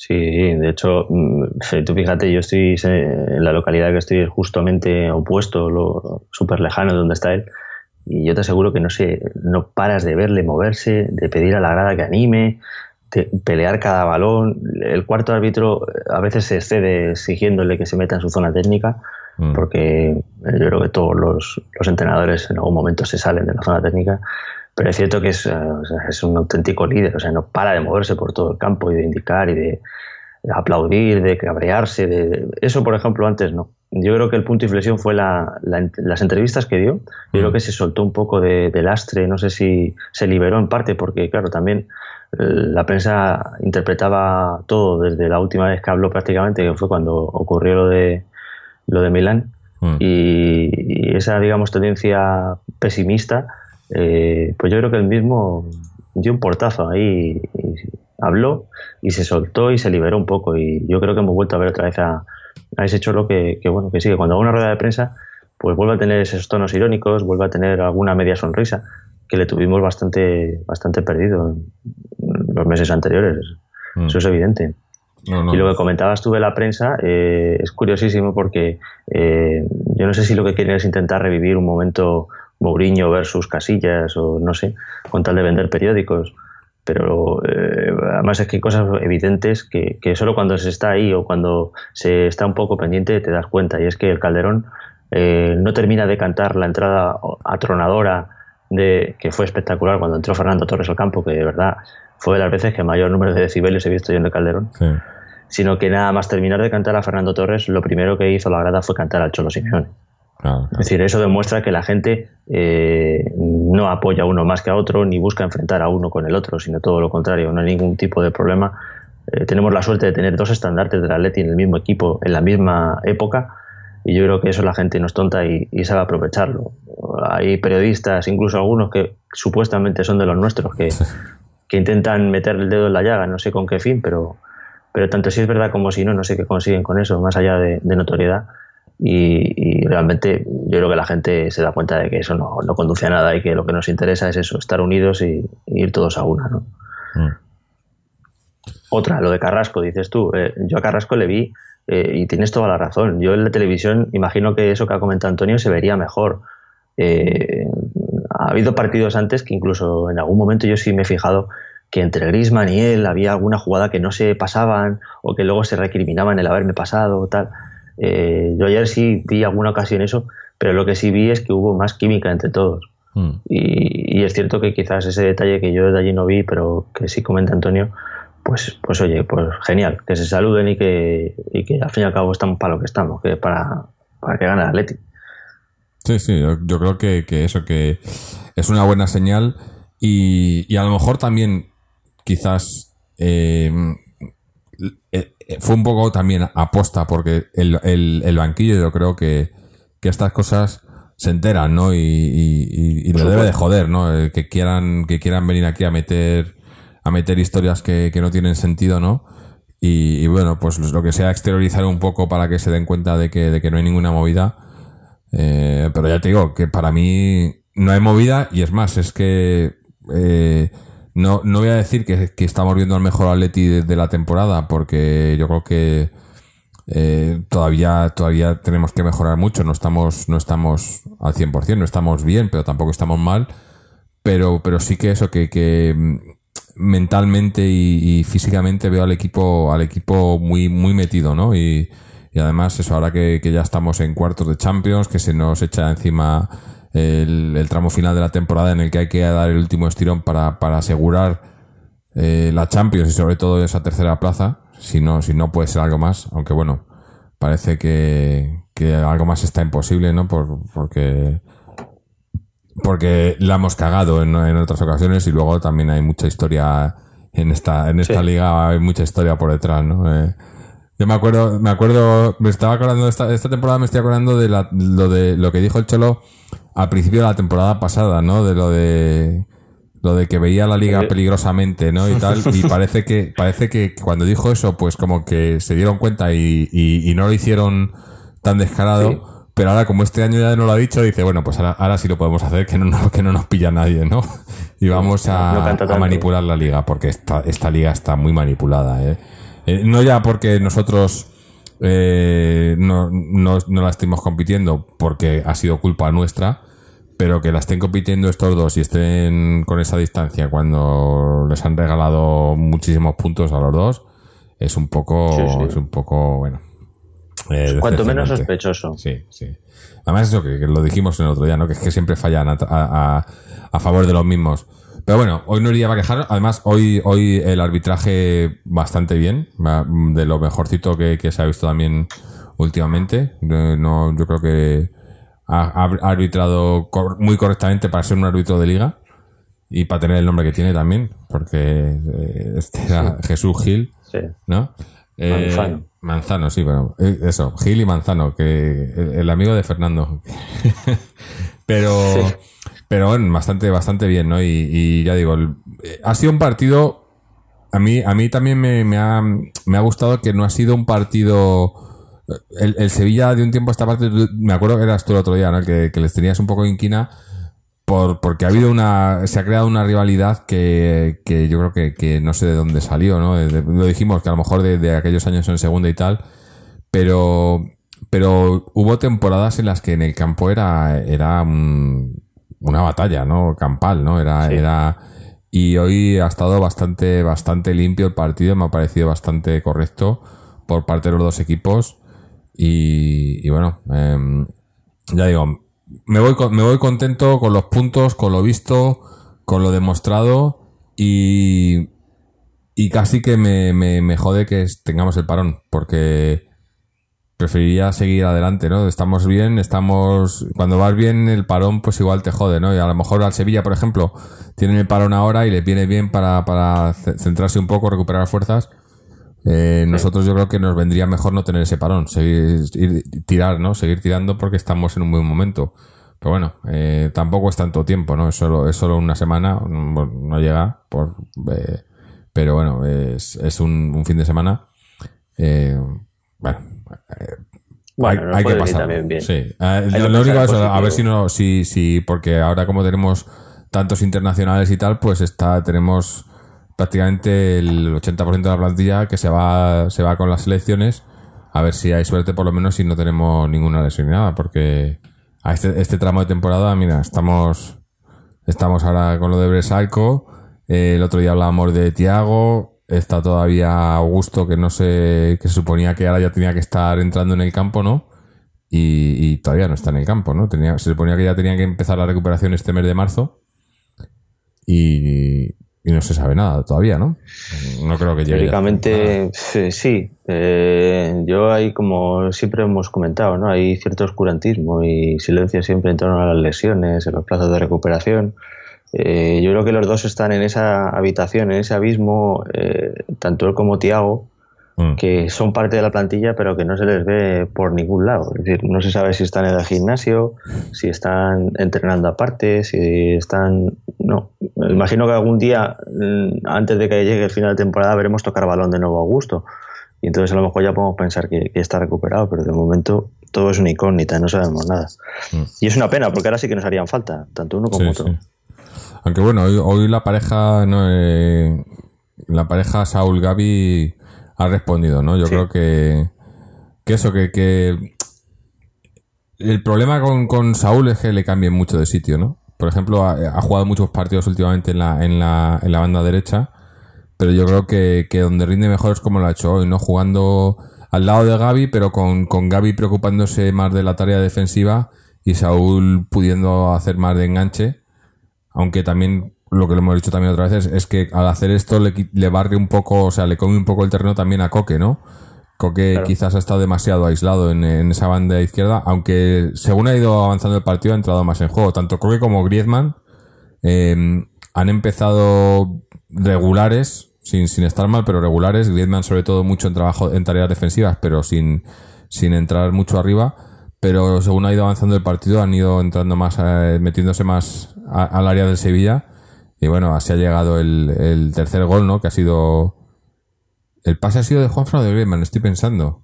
Sí, de hecho, mm, tú fíjate, yo estoy eh, en la localidad que estoy es justamente opuesto, lo súper lejano de donde está él, y yo te aseguro que no sé, no paras de verle moverse, de pedir a la grada que anime, de pelear cada balón. El cuarto árbitro eh, a veces se excede exigiéndole que se meta en su zona técnica, Mm. porque eh, yo creo que todos los, los entrenadores en algún momento se salen de la zona técnica, pero es cierto que es, eh, o sea, es un auténtico líder, o sea, no para de moverse por todo el campo y de indicar y de, de aplaudir, de cabrearse, de, eso por ejemplo antes no, yo creo que el punto de inflexión fue la, las entrevistas que dio. Yo creo mm. que se soltó un poco de, lastre, no sé si se liberó en parte, porque claro, también eh, la prensa interpretaba todo desde la última vez que habló prácticamente, que fue cuando ocurrió lo de, lo de Milán. Mm. Y, esa, digamos, tendencia pesimista, eh, pues yo creo que él mismo dio un portazo ahí, habló y se soltó y se liberó un poco. Y yo creo que hemos vuelto a ver otra vez a, a ese cholo que, que, bueno, que sí, que cuando haga una rueda de prensa, pues vuelve a tener esos tonos irónicos, vuelve a tener alguna media sonrisa, que le tuvimos bastante, bastante perdido en los meses anteriores. Mm. Eso es evidente. Y lo que comentabas tú de la prensa eh, es curiosísimo porque eh, yo no sé si lo que quieren es intentar revivir un momento Mourinho versus Casillas o no sé, con tal de vender periódicos. Pero eh, además es que hay cosas evidentes que, que, solo cuando se está ahí o cuando se está un poco pendiente te das cuenta. Y es que el Calderón eh, no termina de cantar la entrada atronadora de que fue espectacular cuando entró Fernando Torres al campo que de verdad fue de las veces que mayor número de decibelios he visto yo en el Calderón sino que nada más terminar de cantar a Fernando Torres lo primero que hizo la grada fue cantar al Cholo Simeone es decir, eso demuestra que la gente eh, no apoya a uno más que a otro, ni busca enfrentar a uno con el otro, sino todo lo contrario, no hay ningún tipo de problema. Eh, tenemos la suerte de tener dos estandartes del Atleti en el mismo equipo, en la misma época, y yo creo que eso la gente no es tonta y, sabe aprovecharlo. Hay periodistas, incluso algunos que supuestamente son de los nuestros, que, [laughs] que intentan meter el dedo en la llaga, no sé con qué fin, pero, pero tanto si es verdad como si no, no sé qué consiguen con eso, más allá de notoriedad y, realmente yo creo que la gente se da cuenta de que eso no, conduce a nada y que lo que nos interesa es eso, estar unidos y, ir todos a una. ¿no? Mm. Otra, lo de Carrasco, dices tú. Eh, yo a Carrasco le vi eh, y tienes toda la razón. Yo en la televisión imagino que eso que ha comentado Antonio se vería mejor. Eh, ha habido partidos antes que incluso en algún momento yo sí me he fijado que entre Grisman y él había alguna jugada que no se pasaban o que luego se recriminaban el haberme pasado o tal. Eh, yo ayer sí vi alguna ocasión eso, pero lo que sí vi es que hubo más química entre todos. Hmm. Y, es cierto que quizás ese detalle que yo de allí no vi, pero que sí comenta Antonio, pues, pues oye, pues genial, que se saluden y que, y que al fin y al cabo estamos para lo que estamos, que para, para que gane el Atleti. Sí, sí, yo, creo que, eso, que es una buena señal y, y a lo mejor también quizás eh, eh, fue un poco también aposta porque el, el, banquillo yo creo que, estas cosas se enteran, ¿no? Y, y, le debe de joder, ¿no? Eh, que quieran, que quieran venir aquí a meter, a meter historias que, no tienen sentido, ¿no? Y, bueno, pues lo que sea exteriorizar un poco para que se den cuenta de que, de que no hay ninguna movida. Eh, pero ya te digo que para mí no hay movida y es más, es que no, no voy a decir que, estamos viendo al mejor Atleti de, la temporada, porque yo creo que eh, todavía, todavía tenemos que mejorar mucho. No estamos, no estamos al 100%, no estamos bien, pero tampoco estamos mal. Pero, pero sí que eso, que, que mm, mentalmente y, físicamente veo al equipo, al equipo muy, muy metido, ¿no? Y, además, eso, ahora que ya estamos en cuartos de Champions, que se nos echa encima el, tramo final de la temporada en el que hay que dar el último estirón para, para asegurar eh, la Champions y sobre todo esa tercera plaza, si no, si no puede ser algo más, aunque bueno, parece que, que algo más está imposible, ¿no? Por, porque porque la hemos cagado en, en, otras ocasiones y luego también hay mucha historia en esta en esta liga hay mucha historia por detrás, ¿no? Eh, yo me acuerdo, me acuerdo, me estaba acordando esta, esta temporada me estoy acordando de la, lo de lo que dijo el Cholo al principio de la temporada pasada, ¿no? De lo de lo de que veía la liga peligrosamente, ¿no? Y tal. Y parece que, parece que cuando dijo eso, pues como que se dieron cuenta y, y, no lo hicieron tan descarado. Pero ahora, como este año ya no lo ha dicho, dice, bueno, pues ahora, ahora sí lo podemos hacer, que no, que no nos pilla nadie, ¿no? Y vamos a, a manipular la liga, porque esta, esta liga está muy manipulada, ¿eh? eh no ya porque nosotros eh, no, no, no, la estemos compitiendo porque ha sido culpa nuestra, pero que la estén compitiendo estos dos y estén con esa distancia cuando les han regalado muchísimos puntos a los dos, es un poco, es un poco, bueno. Eh, Cuanto menos sospechoso. Sí, sí. Además, eso que, lo dijimos en el otro día, ¿no? Que es que siempre fallan a, a, a favor de los mismos. Pero bueno, hoy no iría a quejar. Además, hoy, hoy el arbitraje bastante bien. De lo mejorcito que, se ha visto también últimamente. No, yo creo que ha, ha arbitrado cor- muy correctamente para ser un árbitro de liga y para tener el nombre que tiene también, porque eh, este era Jesús Gil, Sí. ¿no? Eh, Manzano. Manzano, sí, pero eh, eso, Gil y Manzano, que el, el amigo de Fernando. [laughs] pero, pero bastante, bastante bien, ¿no? Y, y ya digo, el- eh, ha sido un partido. A mí, a mí también me, me ha, me ha gustado que no ha sido un partido. El, el Sevilla de un tiempo a esta parte, me acuerdo que eras tú el otro día, ¿no? Que, que les tenías un poco inquina por, porque ha habido una, se ha creado una rivalidad que, que yo creo que, que no sé de dónde salió, ¿no? Lo dijimos que a lo mejor de, de aquellos años en segunda y tal, pero, pero hubo temporadas en las que en el campo era, era un- una batalla, ¿no? Campal, ¿no? Era, Sí. era, y hoy ha estado bastante, bastante limpio el partido, me ha parecido bastante correcto por parte de los dos equipos. Y, y bueno, em, ya digo, me voy, me voy contento con los puntos, con lo visto, con lo demostrado y, y casi que me, me, me jode que tengamos el parón, porque preferiría seguir adelante, ¿no? Estamos bien, estamos... Cuando vas bien el parón, pues igual te jode, ¿no? Y a lo mejor al Sevilla, por ejemplo, tienen el parón ahora y le viene bien para, para ce- centrarse un poco, recuperar fuerzas. Eh, nosotros yo creo que nos vendría mejor no tener ese parón, seguir ir- tirar, ¿no? Seguir tirando porque estamos en un buen momento. Pero bueno, eh, tampoco es tanto tiempo, ¿no? Es solo, es solo una semana, no llega, por, eh, pero bueno, es, es un, un fin de semana. Eh, bueno, Bueno, hay, que pasar. también bien. Sí. Eh, lo, lo único es a ver si no, si, si, porque ahora como tenemos tantos internacionales y tal, pues está, tenemos prácticamente el 80% de la plantilla que se va, se va con las selecciones. A ver si hay suerte por lo menos si no tenemos ninguna lesión ni nada, porque a este, este tramo de temporada, mira, estamos, estamos ahora con lo de Bresalco, eh, el otro día hablábamos de Tiago, está todavía Augusto que no sé, que se suponía que ahora ya tenía que estar entrando en el campo, ¿no? Y, y todavía no está en el campo, ¿no? Tenía, se suponía que ya tenía que empezar la recuperación este mes de marzo y, y no se sabe nada todavía, ¿no? No creo que llegue. Teóricamente, eh, sí. Eh, yo ahí, como siempre hemos comentado, ¿no? Hay cierto oscurantismo y silencio siempre en torno a las lesiones, en los plazos de recuperación. Eh, yo creo que los dos están en esa habitación, en ese abismo, eh, tanto él como Tiago, Mm. que son parte de la plantilla, pero que no se les ve por ningún lado. Es decir, no se sabe si están en el gimnasio, si están entrenando aparte, si están. No. Imagino que algún día, mm, antes de que llegue el final de temporada, veremos tocar balón de nuevo a Augusto. Y entonces a lo mejor ya podemos pensar que, que está recuperado, pero de momento todo es una incógnita, no sabemos nada. Mm. Y es una pena, porque ahora sí que nos harían falta, tanto uno como Sí, otro. sí. Aunque bueno, hoy, hoy la pareja, no, eh, la pareja Saúl Gaby ha respondido, ¿no? Yo Sí. creo que, que eso, que, que el problema con, con Saúl es que le cambien mucho de sitio, ¿no? Por ejemplo, ha, ha jugado muchos partidos últimamente en la, en la, en la banda derecha, pero yo creo que, que donde rinde mejor es como lo ha hecho hoy, ¿no? Jugando al lado de Gaby, pero con, con Gaby preocupándose más de la tarea defensiva y Saúl pudiendo hacer más de enganche. Aunque también, lo que le hemos dicho también otra vez, es, que al hacer esto le, barre un poco, o sea, le come un poco el terreno también a Coque, ¿no? Coque Claro. quizás ha estado demasiado aislado en, en esa banda izquierda, aunque según ha ido avanzando el partido ha entrado más en juego. Tanto Coque como Griezmann eh, han empezado regulares, sin, sin estar mal, pero regulares. Griezmann sobre todo mucho en trabajo, en tareas defensivas, pero sin, sin entrar mucho arriba. Pero según ha ido avanzando el partido, han ido entrando más, eh, metiéndose más a- al área del Sevilla. Y bueno, así ha llegado el, el tercer gol, ¿no? Que ha sido. ¿El pase ha sido de Juanfran o de Griezmann? Estoy pensando.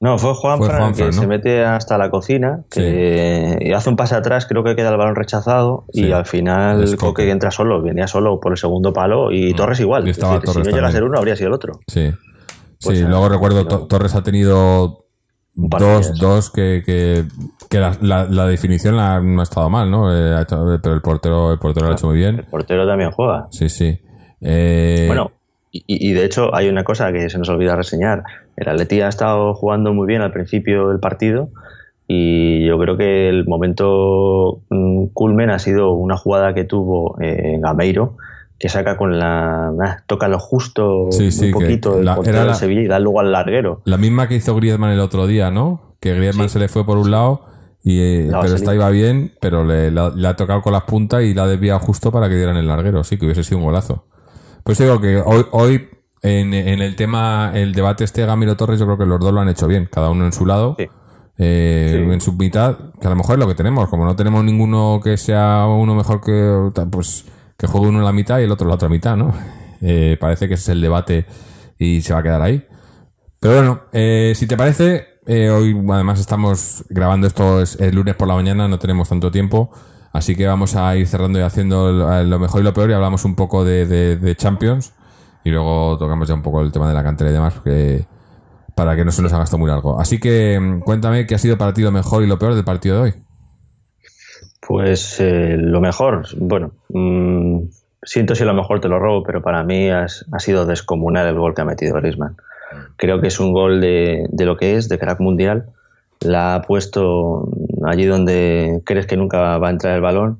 No, fue Juan Fue Fran Juanfran, que ¿no? se mete hasta la cocina que- y hace un pase atrás, creo que queda el balón rechazado Sí. y al final Coque. Entra solo, venía solo por el segundo palo y Torres igual. Y Es estaba decir, Torres si no llega a ser uno, habría sido el otro. Sí. Pues, sí, luego recuerdo, no. Torres ha tenido dos, dos que, que, que la, la, la definición la- no ha estado mal, ¿no? Eh, ha hecho- pero el portero, el portero lo ha hecho muy El bien. portero también juega. Sí, sí. Eh, Bueno, y, y de hecho hay una cosa que se nos olvida reseñar. El Atleti ha estado jugando muy bien al principio del partido y yo creo que el momento mm, culmen ha sido una jugada que tuvo eh, Gameiro que saca con la... ah, toca lo justo Sí, un poquito el la- era Sevilla y da luego al larguero. La misma que hizo Griezmann el otro día, ¿no? que Griezmann se le fue por un lado, y, eh, La pero esta iba bien, pero le, la- le ha tocado con las puntas y la ha desviado justo para que dieran el larguero, sí, que hubiese sido un golazo. Pues digo que hoy, hoy en, en el tema, el debate este Gamiro Torres, yo creo que los dos lo han hecho bien, cada uno en su lado. Eh, Sí. en su mitad, que a lo mejor es lo que tenemos, como no tenemos ninguno que sea uno mejor que pues que juegue uno en la mitad y el otro en la otra mitad, ¿no? Eh, parece que ese es el debate y se va a quedar ahí. Pero bueno, eh, si te parece, eh, hoy además estamos grabando esto es el lunes por la mañana, no tenemos tanto tiempo, así que vamos a ir cerrando y haciendo lo mejor y lo peor y hablamos un poco de, de- de Champions y luego tocamos ya un poco el tema de la cantera y demás, porque para que no se nos haga esto muy largo. Así que mm, cuéntame qué ha sido para ti lo mejor y lo peor del partido de hoy. Pues eh, lo mejor, bueno, mm, siento si lo mejor te lo robo, pero para mí has- ha sido descomunal el gol que ha metido Griezmann. Creo que es un gol de, de lo que es, de crack mundial. La ha puesto allí donde crees que nunca va a entrar el balón.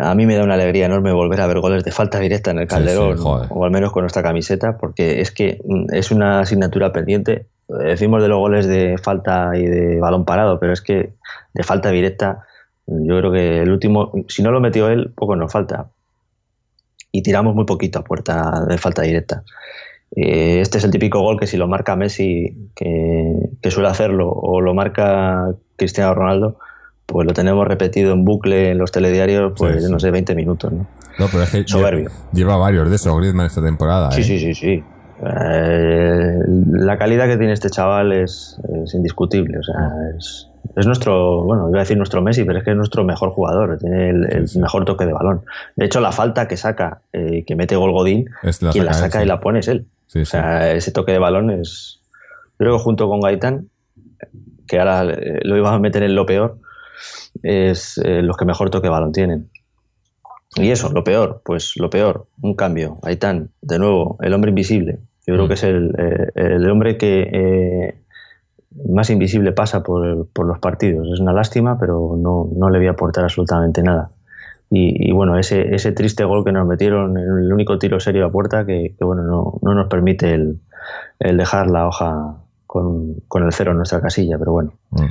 A mí me da una alegría enorme volver a ver goles de falta directa en el Calderón, sí, o al menos con nuestra camiseta, porque es que mm, es una asignatura pendiente. Decimos de los goles de falta y de balón parado, pero es que de falta directa, yo creo que el último, si no lo metió él, poco nos falta. Y tiramos muy poquito a puerta de falta directa. Eh, Este es el típico gol que si lo marca Messi, que, que suele hacerlo, o lo marca Cristiano Ronaldo, pues lo tenemos repetido en bucle en los telediarios, pues Sí, sí. no sé, 20 minutos, ¿no? No, pero es que Soberbio. Lleva, lleva varios de esos Griezmann esta temporada. Sí, ¿eh? sí, sí, sí. Eh, la calidad que tiene este chaval es, es indiscutible. O sea, es, es nuestro, bueno, iba a decir nuestro Messi, pero es que es nuestro mejor jugador. Tiene el, el Sí, sí. mejor toque de balón. De hecho, la falta que saca, eh, que mete gol Godín, Es la quien la saca él, saca y la pone es él. Sí, O sea, ese toque de balón es. Yo creo que junto con Gaitán, que ahora eh, lo iba a meter en lo peor, es eh, los que mejor toque de balón tienen. Y eso, lo peor, pues lo peor, un cambio. Gaitán, de nuevo, el hombre invisible. Yo creo Mm. que es el, eh, el hombre que más invisible pasa por, por los partidos. Es una lástima, pero no, no le voy a aportar absolutamente nada. Y, y bueno, ese, ese triste gol que nos metieron, el único tiro serio a puerta, que, que, bueno, no, no nos permite el, el dejar la hoja con, con el cero en nuestra casilla, pero bueno, Mm.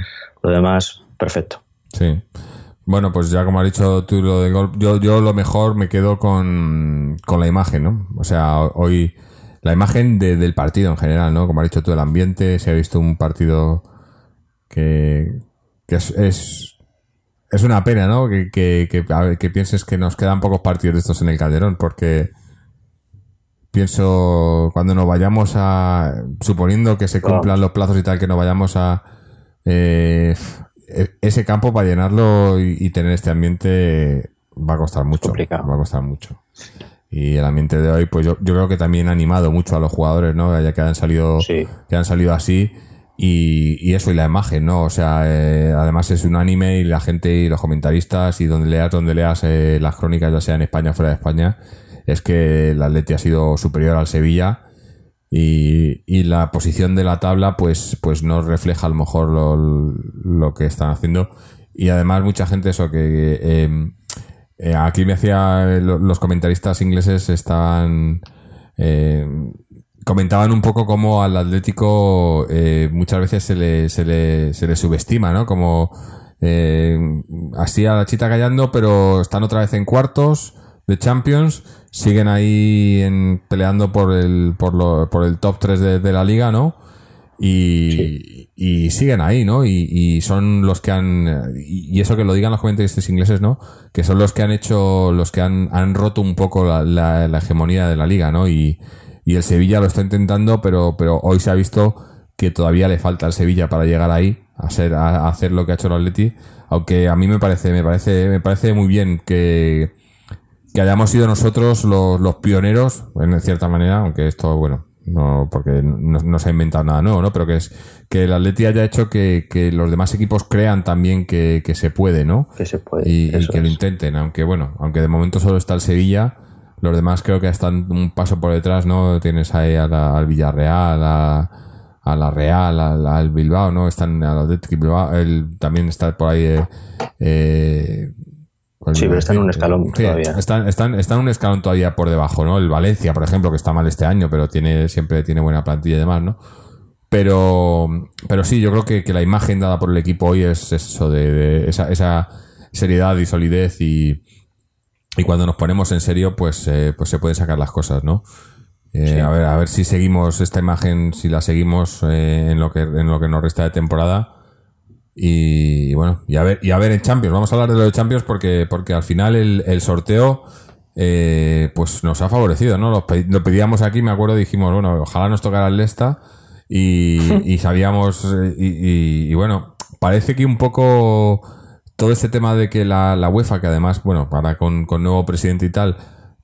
lo demás, perfecto. Sí. Bueno, pues ya como has dicho tú lo del gol, yo, yo lo mejor me quedo con, con la imagen, ¿no? O sea, hoy la imagen de- del partido en general, ¿no? Como has dicho tú, el ambiente, se ha visto un partido que, que es, es, es una pena, ¿no? Que, que, que, a ver, que pienses que nos quedan pocos partidos de estos en el Calderón, porque pienso cuando nos vayamos a, suponiendo que se cumplan los plazos y tal, que nos vayamos a... eh, e- ese campo para llenarlo y, y tener este ambiente va a costar mucho. Complicado. Va a costar mucho. Y el ambiente de hoy, pues yo, yo creo que también ha animado mucho a los jugadores, ¿no? Ya que han salido, Sí. que han salido así. Y, y eso, y la imagen, ¿no? O sea, eh, además es unánime y la gente y los comentaristas y donde leas, donde leas eh, las crónicas, ya sea en España o fuera de España, es que el Atleti ha sido superior al Sevilla y, y la posición de la tabla pues, pues no refleja a lo mejor lo, lo que están haciendo. Y además mucha gente eso que... eh, eh, aquí me hacía lo- los comentaristas ingleses estaban eh, comentaban un poco cómo al Atlético eh, muchas veces se le, se le, se le subestima, ¿no? Como eh, así a la chita callando, pero están otra vez en cuartos de Champions, siguen ahí en, peleando por el, por, lo, por el top 3 de, de la liga, ¿no? Y, y siguen ahí, ¿no? Y, y son los que han. Y y eso que lo digan los comentaristas ingleses, ¿no? Que son los que han hecho. Los que han, han roto un poco la, la- la hegemonía de la liga, ¿no? Y, y el Sevilla lo está intentando, pero, pero hoy se ha visto que todavía le falta al Sevilla para llegar ahí, a, ser, a, a hacer lo que ha hecho el Atleti. Aunque a mí me parece, me parece, me parece muy bien que, que hayamos sido nosotros los, los pioneros, en cierta manera, aunque esto, bueno, no, porque no, no se ha inventado nada nuevo, ¿no? Pero que es que el Atleti haya hecho que, que los demás equipos crean también que, que se puede, ¿no? Que se puede. Y, que lo intenten, aunque bueno, aunque de momento solo está el Sevilla, los demás creo que están un paso por detrás, ¿no? Tienes ahí a la- al Villarreal, a, a la Real, al, al Bilbao, ¿no? Están al Athletic Bilbao, el, también está por ahí eh, eh, ¿cuál Sí, pero está en un escalón Sí, todavía. Están, están, están un escalón todavía por debajo, ¿no? El Valencia, por ejemplo, que está mal este año, pero tiene siempre tiene buena plantilla y demás, ¿no? Pero, pero sí, yo creo que, que la imagen dada por el equipo hoy es, es eso, de, de esa, esa seriedad y solidez y, y cuando nos ponemos en serio, pues, eh, pues se pueden sacar las cosas, ¿no? Eh, a, ver, a ver si seguimos esta imagen, si la seguimos eh, en, lo que, en lo que nos resta de temporada. Y, bueno, y a ver, y a ver en Champions. Vamos a hablar de lo de Champions porque, porque al final el, el sorteo eh, pues nos ha favorecido, ¿no? Lo, pe- lo pedíamos aquí, me acuerdo, dijimos, bueno, ojalá nos tocara el Lesta y, [laughs] y sabíamos, y, y- y bueno, parece que un poco todo este tema de que la, la UEFA, que además, bueno, para con, con nuevo presidente y tal,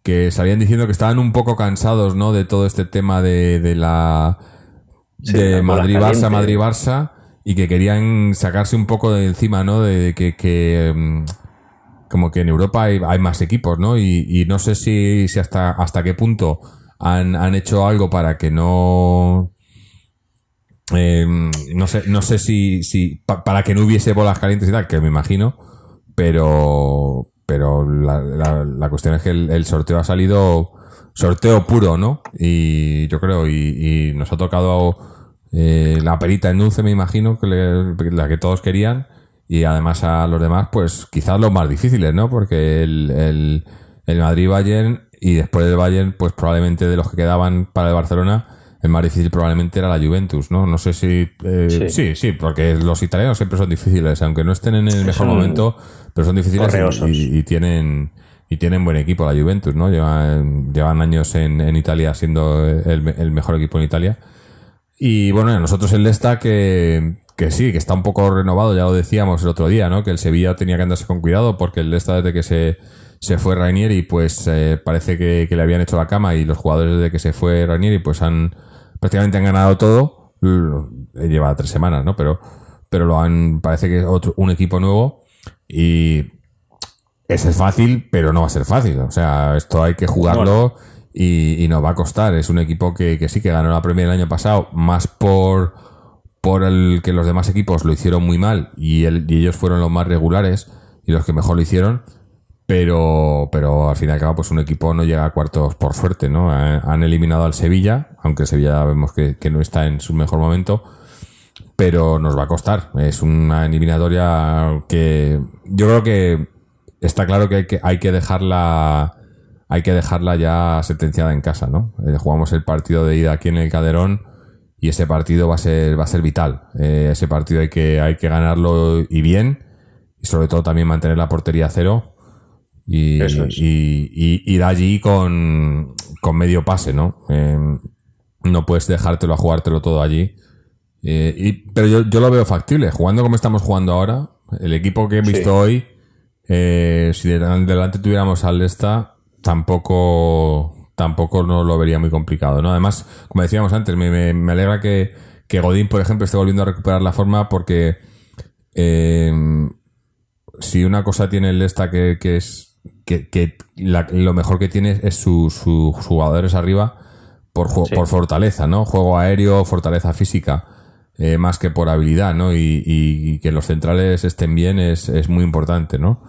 que salían diciendo que estaban un poco cansados, ¿no? De todo este tema de, de la Sí, de Madrid-Barça. Madrid-Barça, y que querían sacarse un poco de encima, ¿no? De, que, que, mm, como que en Europa hay, más equipos, ¿no? Y, no sé si, si hasta, hasta qué punto han, han hecho algo para que no... eh, no sé, no sé si, si pa- para que no hubiese bolas calientes y tal, que me imagino, pero pero la, la- la cuestión es que el, sorteo ha salido sorteo puro, ¿no? Y yo creo, y nos ha tocado eh, la perita en dulce, me imagino, que le- la que todos querían, y además a los demás, pues quizás los más difíciles, ¿no? Porque el, el, el Madrid-Bayern y después del Bayern, pues probablemente de los que quedaban para el Barcelona, el más difícil probablemente era la Juventus, ¿no? No sé si... eh, sí. Sí. sí, porque los italianos siempre son difíciles, aunque no estén en el mejor son momento, pero son difíciles y- y tienen y tienen buen equipo la Juventus, ¿no? Llevan, llevan años en, en Italia siendo el, el mejor equipo en Italia. Y bueno, nosotros el Lesta que, que sí, que está un poco renovado, ya lo decíamos el otro día, ¿no? Que el Sevilla tenía que andarse con cuidado porque el Lesta desde que se, se fue Rainieri, pues eh, parece que, le habían hecho la cama y los jugadores desde que se fue Rainieri, pues han prácticamente han ganado todo. L- Lleva tres semanas, ¿no? Pero, pero lo han, parece que es otro, un equipo nuevo y es fácil, pero no va a ser fácil. O sea, esto hay que jugarlo y, nos va a costar. Es un equipo que, que sí que ganó la Premier el año pasado, más por, por el que los demás equipos lo hicieron muy mal y, el- y ellos fueron los más regulares y los que mejor lo hicieron. Pero, pero al fin y al cabo, pues un equipo no llega a cuartos por suerte, ¿no? Eh, Han eliminado al Sevilla, aunque Sevilla vemos que, que no está en su mejor momento pero nos va a costar. Es una eliminatoria que yo creo que está claro que hay que, hay que dejarla hay que dejarla ya sentenciada en casa, ¿no? Eh, jugamos el partido de ida aquí en el Calderón y ese partido va a ser va a ser vital. Eh, ese partido hay que hay que ganarlo y bien y sobre todo también mantener la portería a cero y, Eso es. y, y ir allí con, con medio pase, ¿no? Eh, no puedes dejártelo a jugártelo todo allí. Eh, y- pero yo, yo lo veo factible. Jugando como estamos jugando ahora, el equipo que he Sí. visto hoy, eh, si de- delante tuviéramos al Lesta, tampoco, tampoco no lo vería muy complicado. ¿no? Además, como decíamos antes, me, me- me alegra que, que Godín, por ejemplo, esté volviendo a recuperar la forma porque eh, si una cosa tiene el Lesta que, que es que, que la- lo mejor que tiene es sus su, jugadores arriba por, Sí. por fortaleza, ¿no? Juego aéreo, fortaleza física, eh, más que por habilidad, ¿no? Y, y- y que los centrales estén bien es, es muy importante, ¿no?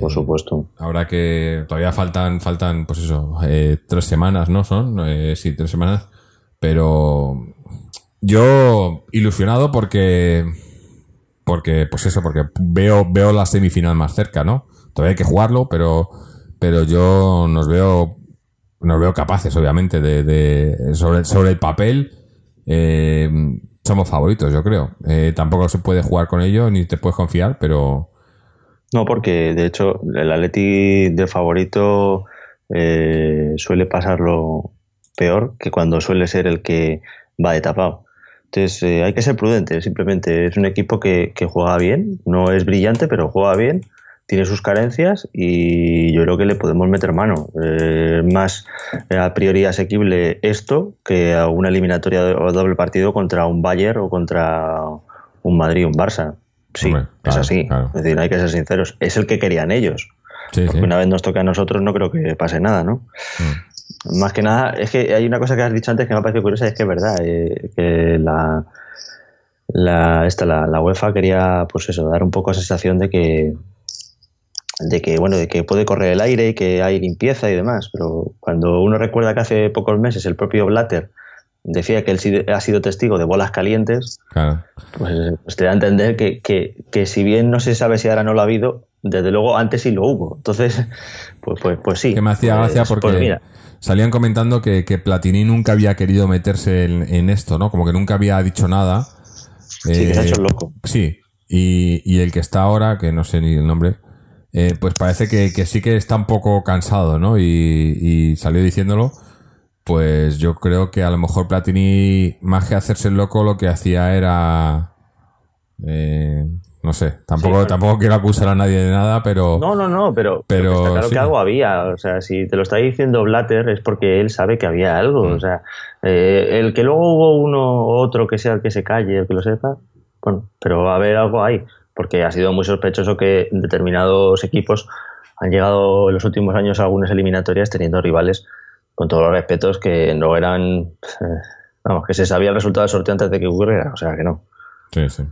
Por supuesto. Ahora que todavía faltan, faltan, pues eso, eh, tres semanas, ¿no? Son, eh, sí, tres semanas. Pero yo ilusionado porque, porque, pues eso, porque veo, veo la semifinal más cerca, ¿no? Todavía hay que jugarlo, pero, pero yo nos veo, nos veo capaces, obviamente, de, de sobre, sobre el papel, eh, somos favoritos, yo creo. Eh, tampoco se puede jugar con ello, ni te puedes confiar, pero, No, porque de hecho el Atleti de favorito eh, suele pasarlo peor que cuando suele ser el que va de tapado. Entonces eh, hay que ser prudente, simplemente es un equipo que, que juega bien, no es brillante, pero juega bien, tiene sus carencias y yo creo que le podemos meter mano. Eh, más eh, a priori asequible esto que a una eliminatoria o doble partido contra un Bayern o contra un Madrid un Barça. Sí, Hombre, es así. claro. Es decir, hay que ser sinceros. Es el que querían ellos. sí, Porque sí. una vez nos toca a nosotros, no creo que pase nada, ¿no? Mm. Más que nada, es que hay una cosa que has dicho antes que me ha parecido curiosa, es que es verdad, eh, que la, la, esta, la, la UEFA quería, pues eso, dar un poco esa sensación de que, de que, bueno, de que puede correr el aire y que hay limpieza y demás, pero cuando uno recuerda que hace pocos meses el propio Blatter decía que él ha sido testigo de bolas calientes, Claro. pues, pues te da a entender que, que, que si bien no se sabe si ahora no lo ha habido, desde luego antes sí lo hubo. Entonces, [laughs] pues, pues, pues sí. Que me hacía gracia porque pues mira, salían comentando que, que Platini nunca había querido meterse en, en esto, ¿no? Como que nunca había dicho nada. sí, que se ha Eh, hecho el loco. Sí, y, y el que está ahora, que no sé ni el nombre, eh, pues parece que, que sí que está un poco cansado, ¿no? Y, y salió diciéndolo. Pues yo creo que a lo mejor Platini, más que hacerse el loco, lo que hacía era. eh, no sé, tampoco, tampoco quiero acusar a nadie de nada, pero. No, no, no, pero, pero claro sí. que algo había. O sea, si te lo está diciendo Blatter es porque él sabe que había algo. Mm. O sea, eh, el que luego hubo uno u otro que sea el que se calle, el que lo sepa, bueno, pero va a haber algo ahí. Porque ha sido muy sospechoso que determinados equipos han llegado en los últimos años a algunas eliminatorias teniendo rivales, con todos los respetos, que no eran. eh, vamos, que se sabía el resultado del sorteo antes de que ocurriera. O sea, que no. Sí, sí.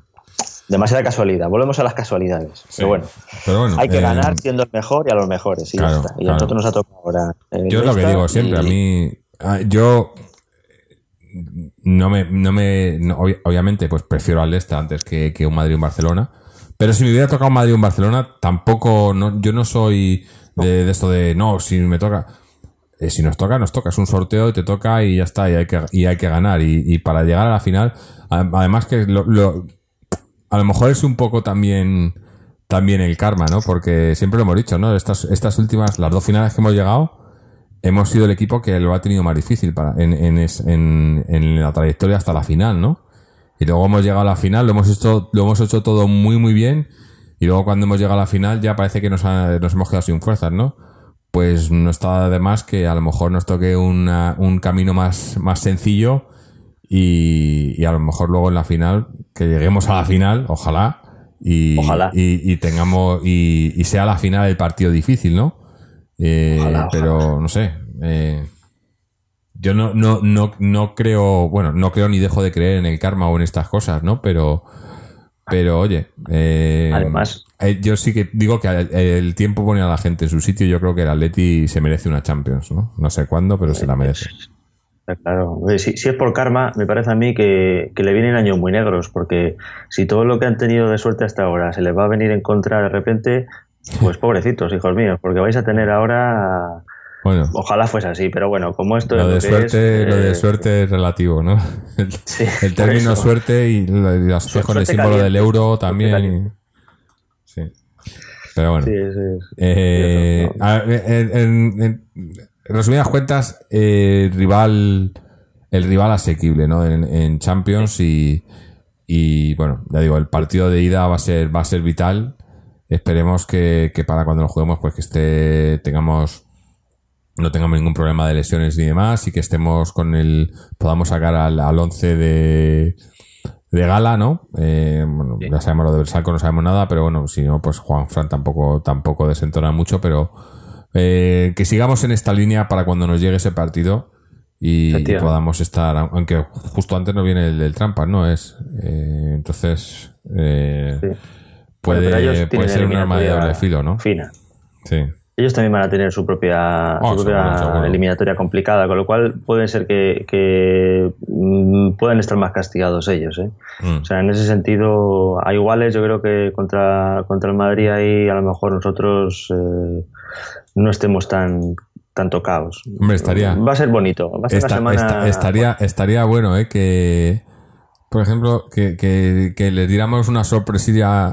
Demasiada casualidad. Volvemos a las casualidades. Sí. Pero bueno. Pero bueno, Hay que eh, ganar siendo el mejor y a los mejores. Y, ya claro, está. y claro. a nosotros nos ha tocado ahora. el Yo es lo que digo siempre, a mí, a- yo no me, no me, no, obviamente, pues prefiero al Leicester antes que, que un Madrid o un Barcelona. Pero si me hubiera tocado un Madrid o un Barcelona, tampoco, no, yo no soy de, de esto de, no, si me toca, eh, si nos toca, nos toca, es un sorteo y te toca y ya está, y hay que, y hay que ganar. Y, para llegar a la final, además que lo- a lo mejor es un poco también, también el karma, ¿no? Porque siempre lo hemos dicho, ¿no? Estas, estas últimas, las dos finales que hemos llegado, hemos sido el equipo que lo ha tenido más difícil para, en, en, es- en- en la trayectoria hasta la final, ¿no? Y luego hemos llegado a la final, lo hemos hecho, lo hemos hecho todo muy, muy bien. Y luego cuando hemos llegado a la final ya parece que nos, ha- nos hemos quedado sin fuerzas, ¿no? Pues no está de más que a lo mejor nos toque una- un camino más, más sencillo y, y a lo mejor luego en la final, que lleguemos a la final, ojalá, y, Ojalá. y, y tengamos, y, sea la final el partido difícil, ¿no? Eh, Ojalá, ojalá. pero no sé, eh, yo no, no, no, no creo, bueno, no creo ni dejo de creer en el karma o en estas cosas, ¿no? Pero, pero oye, eh, Además- eh, yo sí que digo que el, el tiempo pone a la gente en su sitio. Yo creo que el Atleti se merece una Champions, ¿no? No sé cuándo, pero se la merece. Está Claro, Eh, si, si es por karma, me parece a mí que, que le vienen años muy negros, porque si todo lo que han tenido de suerte hasta ahora se les va a venir en contra de repente, pues pobrecitos, hijos míos, porque vais a tener ahora. Bueno, Ojalá fuese así, pero bueno, como esto lo es de que suerte, es, lo de eh, suerte es relativo, ¿no? [laughs] El, Sí, el término eso. suerte y lo, lo asocias con el símbolo caliente, del euro también. sí. Pero bueno. Sí, sí. Eh, Eso, no. a ver, en, en- en resumidas cuentas, eh, rival, el rival asequible, ¿no? En, en Champions y, y bueno, ya digo, el partido de ida va a ser, va a ser vital. Esperemos que, que para cuando lo juguemos, pues que esté, tengamos, no tengamos ningún problema de lesiones ni demás y que estemos con el, podamos sacar al, al 11 de, de gala, ¿no? Eh, bueno, ya sabemos lo de Bersalco, no sabemos nada, pero bueno, si no, pues Juan Fran tampoco, tampoco desentona mucho, pero eh, que sigamos en esta línea para cuando nos llegue ese partido y, y podamos estar, aunque justo antes no viene el, del trampas, ¿no? Es, eh, entonces, eh, Sí. puede, Bueno, puede ser un arma de doble filo, ¿no? Fina. Sí. Ellos también van a tener su propia, Oh, su propia seguro, seguro. eliminatoria complicada, con lo cual puede ser que, que, mm, puedan estar más castigados ellos. ¿eh? Mm. O sea, en ese sentido, a iguales, yo creo que contra, contra el Madrid ahí a lo mejor nosotros eh, no estemos tan, tan tocados. Hombre, estaría- Va a ser bonito. Va a ser Esta- una semana. esta- estaría, estaría bueno, ¿eh? Que, por ejemplo, que, que, que les diéramos una sorpresilla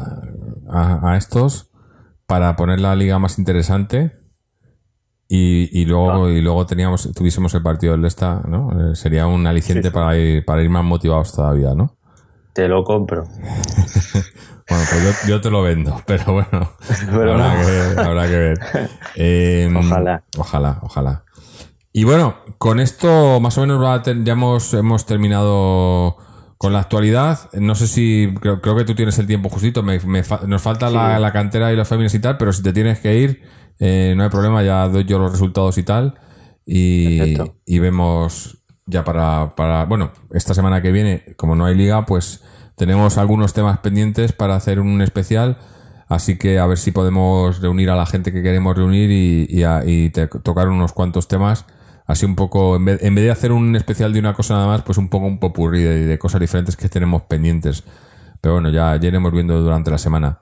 a, a estos para poner la liga más interesante y, y luego y luego teníamos tuviésemos el partido del Leicester, ¿no? Eh, sería un aliciente Sí, sí. para ir para ir más motivados todavía, ¿no? Te lo compro. [laughs] Bueno, pues yo, yo te lo vendo, pero bueno, [laughs] Pero habrá, no. que, habrá que ver. Eh, Ojalá. Ojalá, ojalá. Y bueno, con esto más o menos va a ter- ya hemos, hemos terminado con la actualidad. No sé si, creo, creo que tú tienes el tiempo justito, me- me nos falta la, la cantera y los féminis y tal, pero si te tienes que ir, eh, no hay problema, ya doy yo los resultados y tal. Y, y vemos ya para, para, bueno, esta semana que viene, como no hay liga, pues tenemos algunos temas pendientes para hacer un especial. Así que a ver si podemos reunir a la gente que queremos reunir y, y a- y te- tocar unos cuantos temas. Así un poco, en vez, en vez de hacer un especial de una cosa nada más, pues un poco un popurrí de, de cosas diferentes que tenemos pendientes. Pero bueno, ya, ya iremos viendo durante la semana.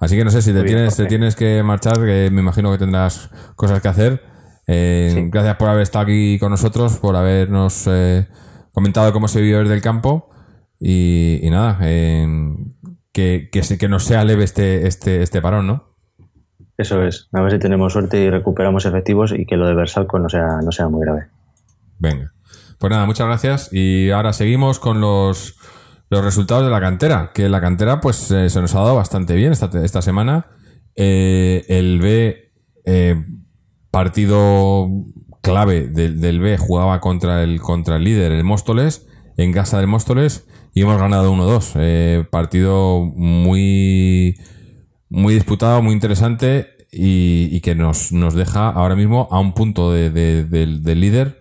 Así que no sé si te bien, tienes, te tienes que marchar, que me imagino que tendrás cosas que hacer. Eh, Sí. Gracias por haber estado aquí con nosotros, por habernos eh, comentado cómo se vive desde el campo. Y, y nada, eh, que, que, que nos sea leve este, este, este parón, ¿no? Eso es. A ver si tenemos suerte y recuperamos efectivos y que lo de Versalco no sea, no sea muy grave. Venga. Pues nada, muchas gracias. Y ahora seguimos con los, los resultados de la cantera. Que la cantera, pues, eh, se nos ha dado bastante bien esta, esta semana. Eh, el B, eh, partido clave del, del B, jugaba contra el, contra el líder, el Móstoles, en casa del Móstoles, y hemos ganado 1-2. Eh, partido muy, muy disputado, muy interesante. Y, que nos, nos deja ahora mismo a un punto de- de- del líder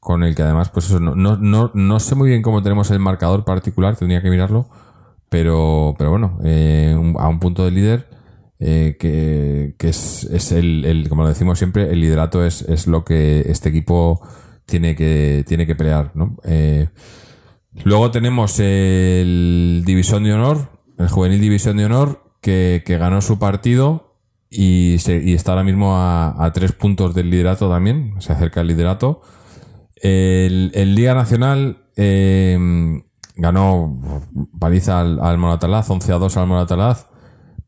con el que además, pues eso, no, no, no, sé muy bien cómo tenemos el marcador particular, tendría que mirarlo, pero, pero bueno, eh, a un punto del líder, eh, que, que es, es el, el- como lo decimos siempre, el liderato es, es lo que este equipo tiene que, tiene que pelear, ¿no? Eh, luego tenemos el División de Honor, el Juvenil División de Honor, que, ganó su partido y, se, y está ahora mismo a, tres puntos del liderato también, se acerca al liderato. El, Liga Nacional eh, ganó paliza al, al Moratalaz, 11 a 2 al Moratalaz,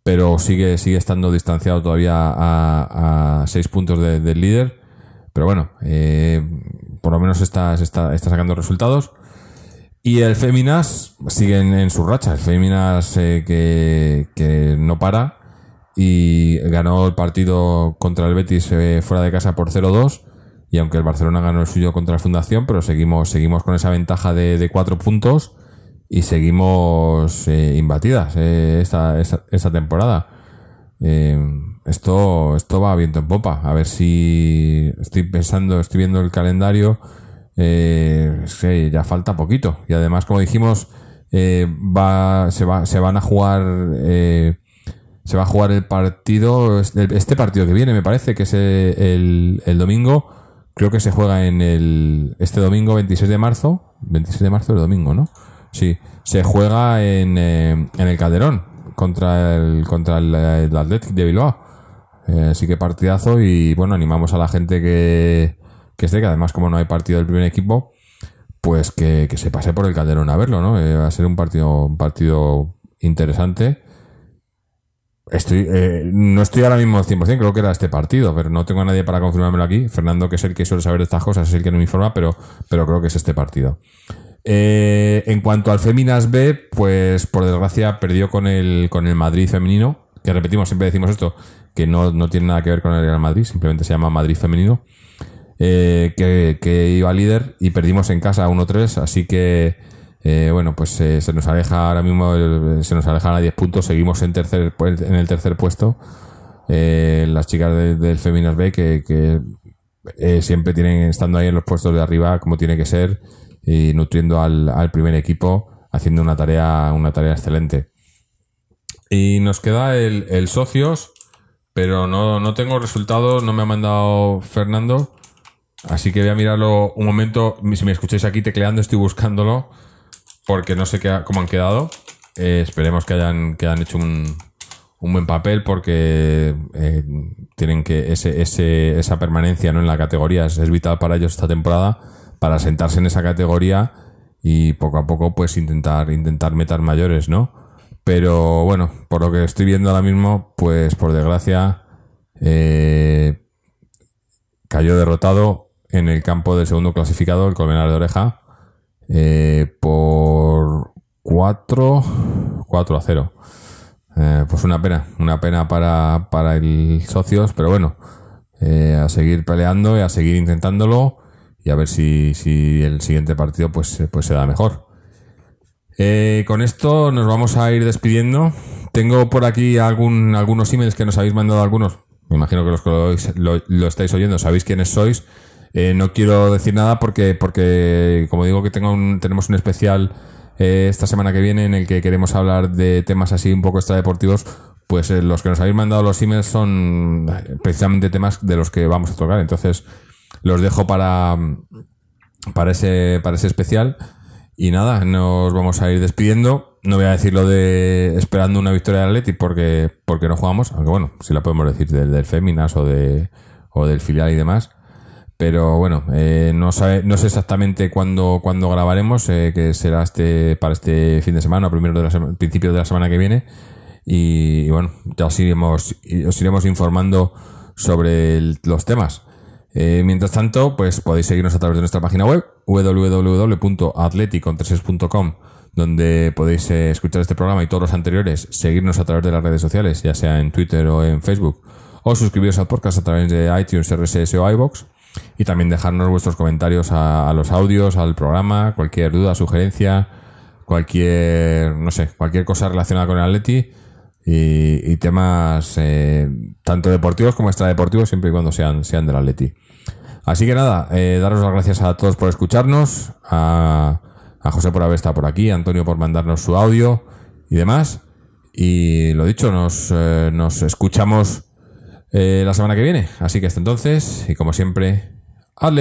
pero sigue, sigue estando distanciado todavía a, 6 puntos de- del líder. Pero bueno, eh, por lo menos está, está, está sacando resultados. Y el Féminas sigue en, su racha. El Féminas eh, que, que no para y ganó el partido contra el Betis eh, fuera de casa por 0-2 y aunque el Barcelona ganó el suyo contra la Fundación, pero seguimos, seguimos con esa ventaja de, cuatro puntos y seguimos eh, imbatidas eh, esta, esta, esta temporada. Eh, esto, esto va viento en popa. A ver si estoy pensando, estoy viendo el calendario. Eh, que ya falta poquito. Y además, como dijimos, eh, va, se, va, se van a jugar. eh, se va a jugar el partido. Este este partido que viene, me parece, que es el, el- el domingo. Creo que se juega en el. Este domingo 26 de marzo. 26 de marzo el domingo, ¿no? Sí. Se juega en, eh, en el Calderón. Contra el, contra el, el Athletic de Bilbao. Eh, así que partidazo y bueno, animamos a la gente que, que esté, que además como no hay partido del primer equipo, pues que, que se pase por el Calderón a verlo, ¿no? Eh, va a ser un partido, un partido interesante. Estoy, eh, no estoy ahora mismo al 100%, creo que era este partido, pero no tengo a nadie para confirmármelo aquí. Fernando, que es el que suele saber estas cosas, es el que no me informa, pero, pero creo que es este partido. Eh, en cuanto al Féminas B, pues por desgracia perdió con el, con el Madrid femenino, que repetimos, siempre decimos esto, que no, no tiene nada que ver con el Real Madrid, simplemente se llama Madrid femenino, eh, que, iba líder y perdimos en casa 1-3, así que eh, bueno, pues eh, se nos aleja ahora mismo, se nos alejan a 10 puntos, seguimos en, tercer, pu- en el tercer puesto. Las chicas de- del Féminas B que, siempre tienen estando ahí en los puestos de arriba como tiene que ser y nutriendo al, primer equipo haciendo una tarea una tarea excelente y nos queda el, el socios pero no, no tengo resultados no me ha mandado Fernando así que voy a mirarlo un momento. Si me escucháis aquí tecleando estoy buscándolo porque no sé qué, cómo han quedado. Eh, esperemos que hayan, que hayan hecho un, un buen papel porque eh, tienen que ese, ese, esa permanencia ¿no? en la categoría es, es vital para ellos esta temporada para sentarse en esa categoría y poco a poco pues intentar intentar meter mayores no pero bueno por lo que estoy viendo ahora mismo pues por desgracia eh, cayó derrotado en el campo del segundo clasificado el Colmenar de Oreja eh, por 4 4 a 0 eh, pues una pena, una pena para, para el socios, pero bueno, eh, a seguir peleando y a seguir intentándolo y a ver si, si el siguiente partido pues, pues se da mejor. Con esto nos vamos a ir despidiendo. Tengo por aquí algún, algunos emails que nos habéis mandado algunos. Me imagino que los que lo, lo- lo estáis oyendo sabéis quiénes sois. Eh, no quiero decir nada porque, porque como digo que tengo un- tenemos un especial eh, esta semana que viene en el que queremos hablar de temas así un poco extradeportivos, pues eh, los que nos habéis mandado los emails son eh, precisamente temas de los que vamos a tocar. Entonces, los dejo para, para, ese, para ese especial. Y nada, nos vamos a ir despidiendo. No voy a decir lo de esperando una victoria del Atleti porque, porque no jugamos, aunque bueno, si la podemos decir del, del Féminas o, de, o del filial y demás. Pero bueno, eh, no, sabe, no sé exactamente cuándo, cuándo grabaremos, eh, que será este para este fin de semana, primero de la sema- principio de la semana que viene. Y, bueno, ya os iremos, os iremos informando sobre los temas. Eh, mientras tanto, pues podéis seguirnos a través de nuestra página web www.atleticontreses.com donde podéis escuchar este programa y todos los anteriores, seguirnos a través de las redes sociales, ya sea en Twitter o en Facebook, o suscribiros al podcast a través de iTunes, RSS o iBox y también dejarnos vuestros comentarios a, los audios, al programa, cualquier duda, sugerencia, cualquier, no sé, cualquier cosa relacionada con el Atleti y, y temas eh, tanto deportivos como extradeportivos, siempre y cuando sean, sean del Atleti. Así que nada, eh, daros las gracias a todos por escucharnos, a, a José por haber estado por aquí, a Antonio por mandarnos su audio y demás. Y lo dicho, nos, eh, nos escuchamos eh, la semana que viene. Así que hasta entonces, y como siempre, Atleti.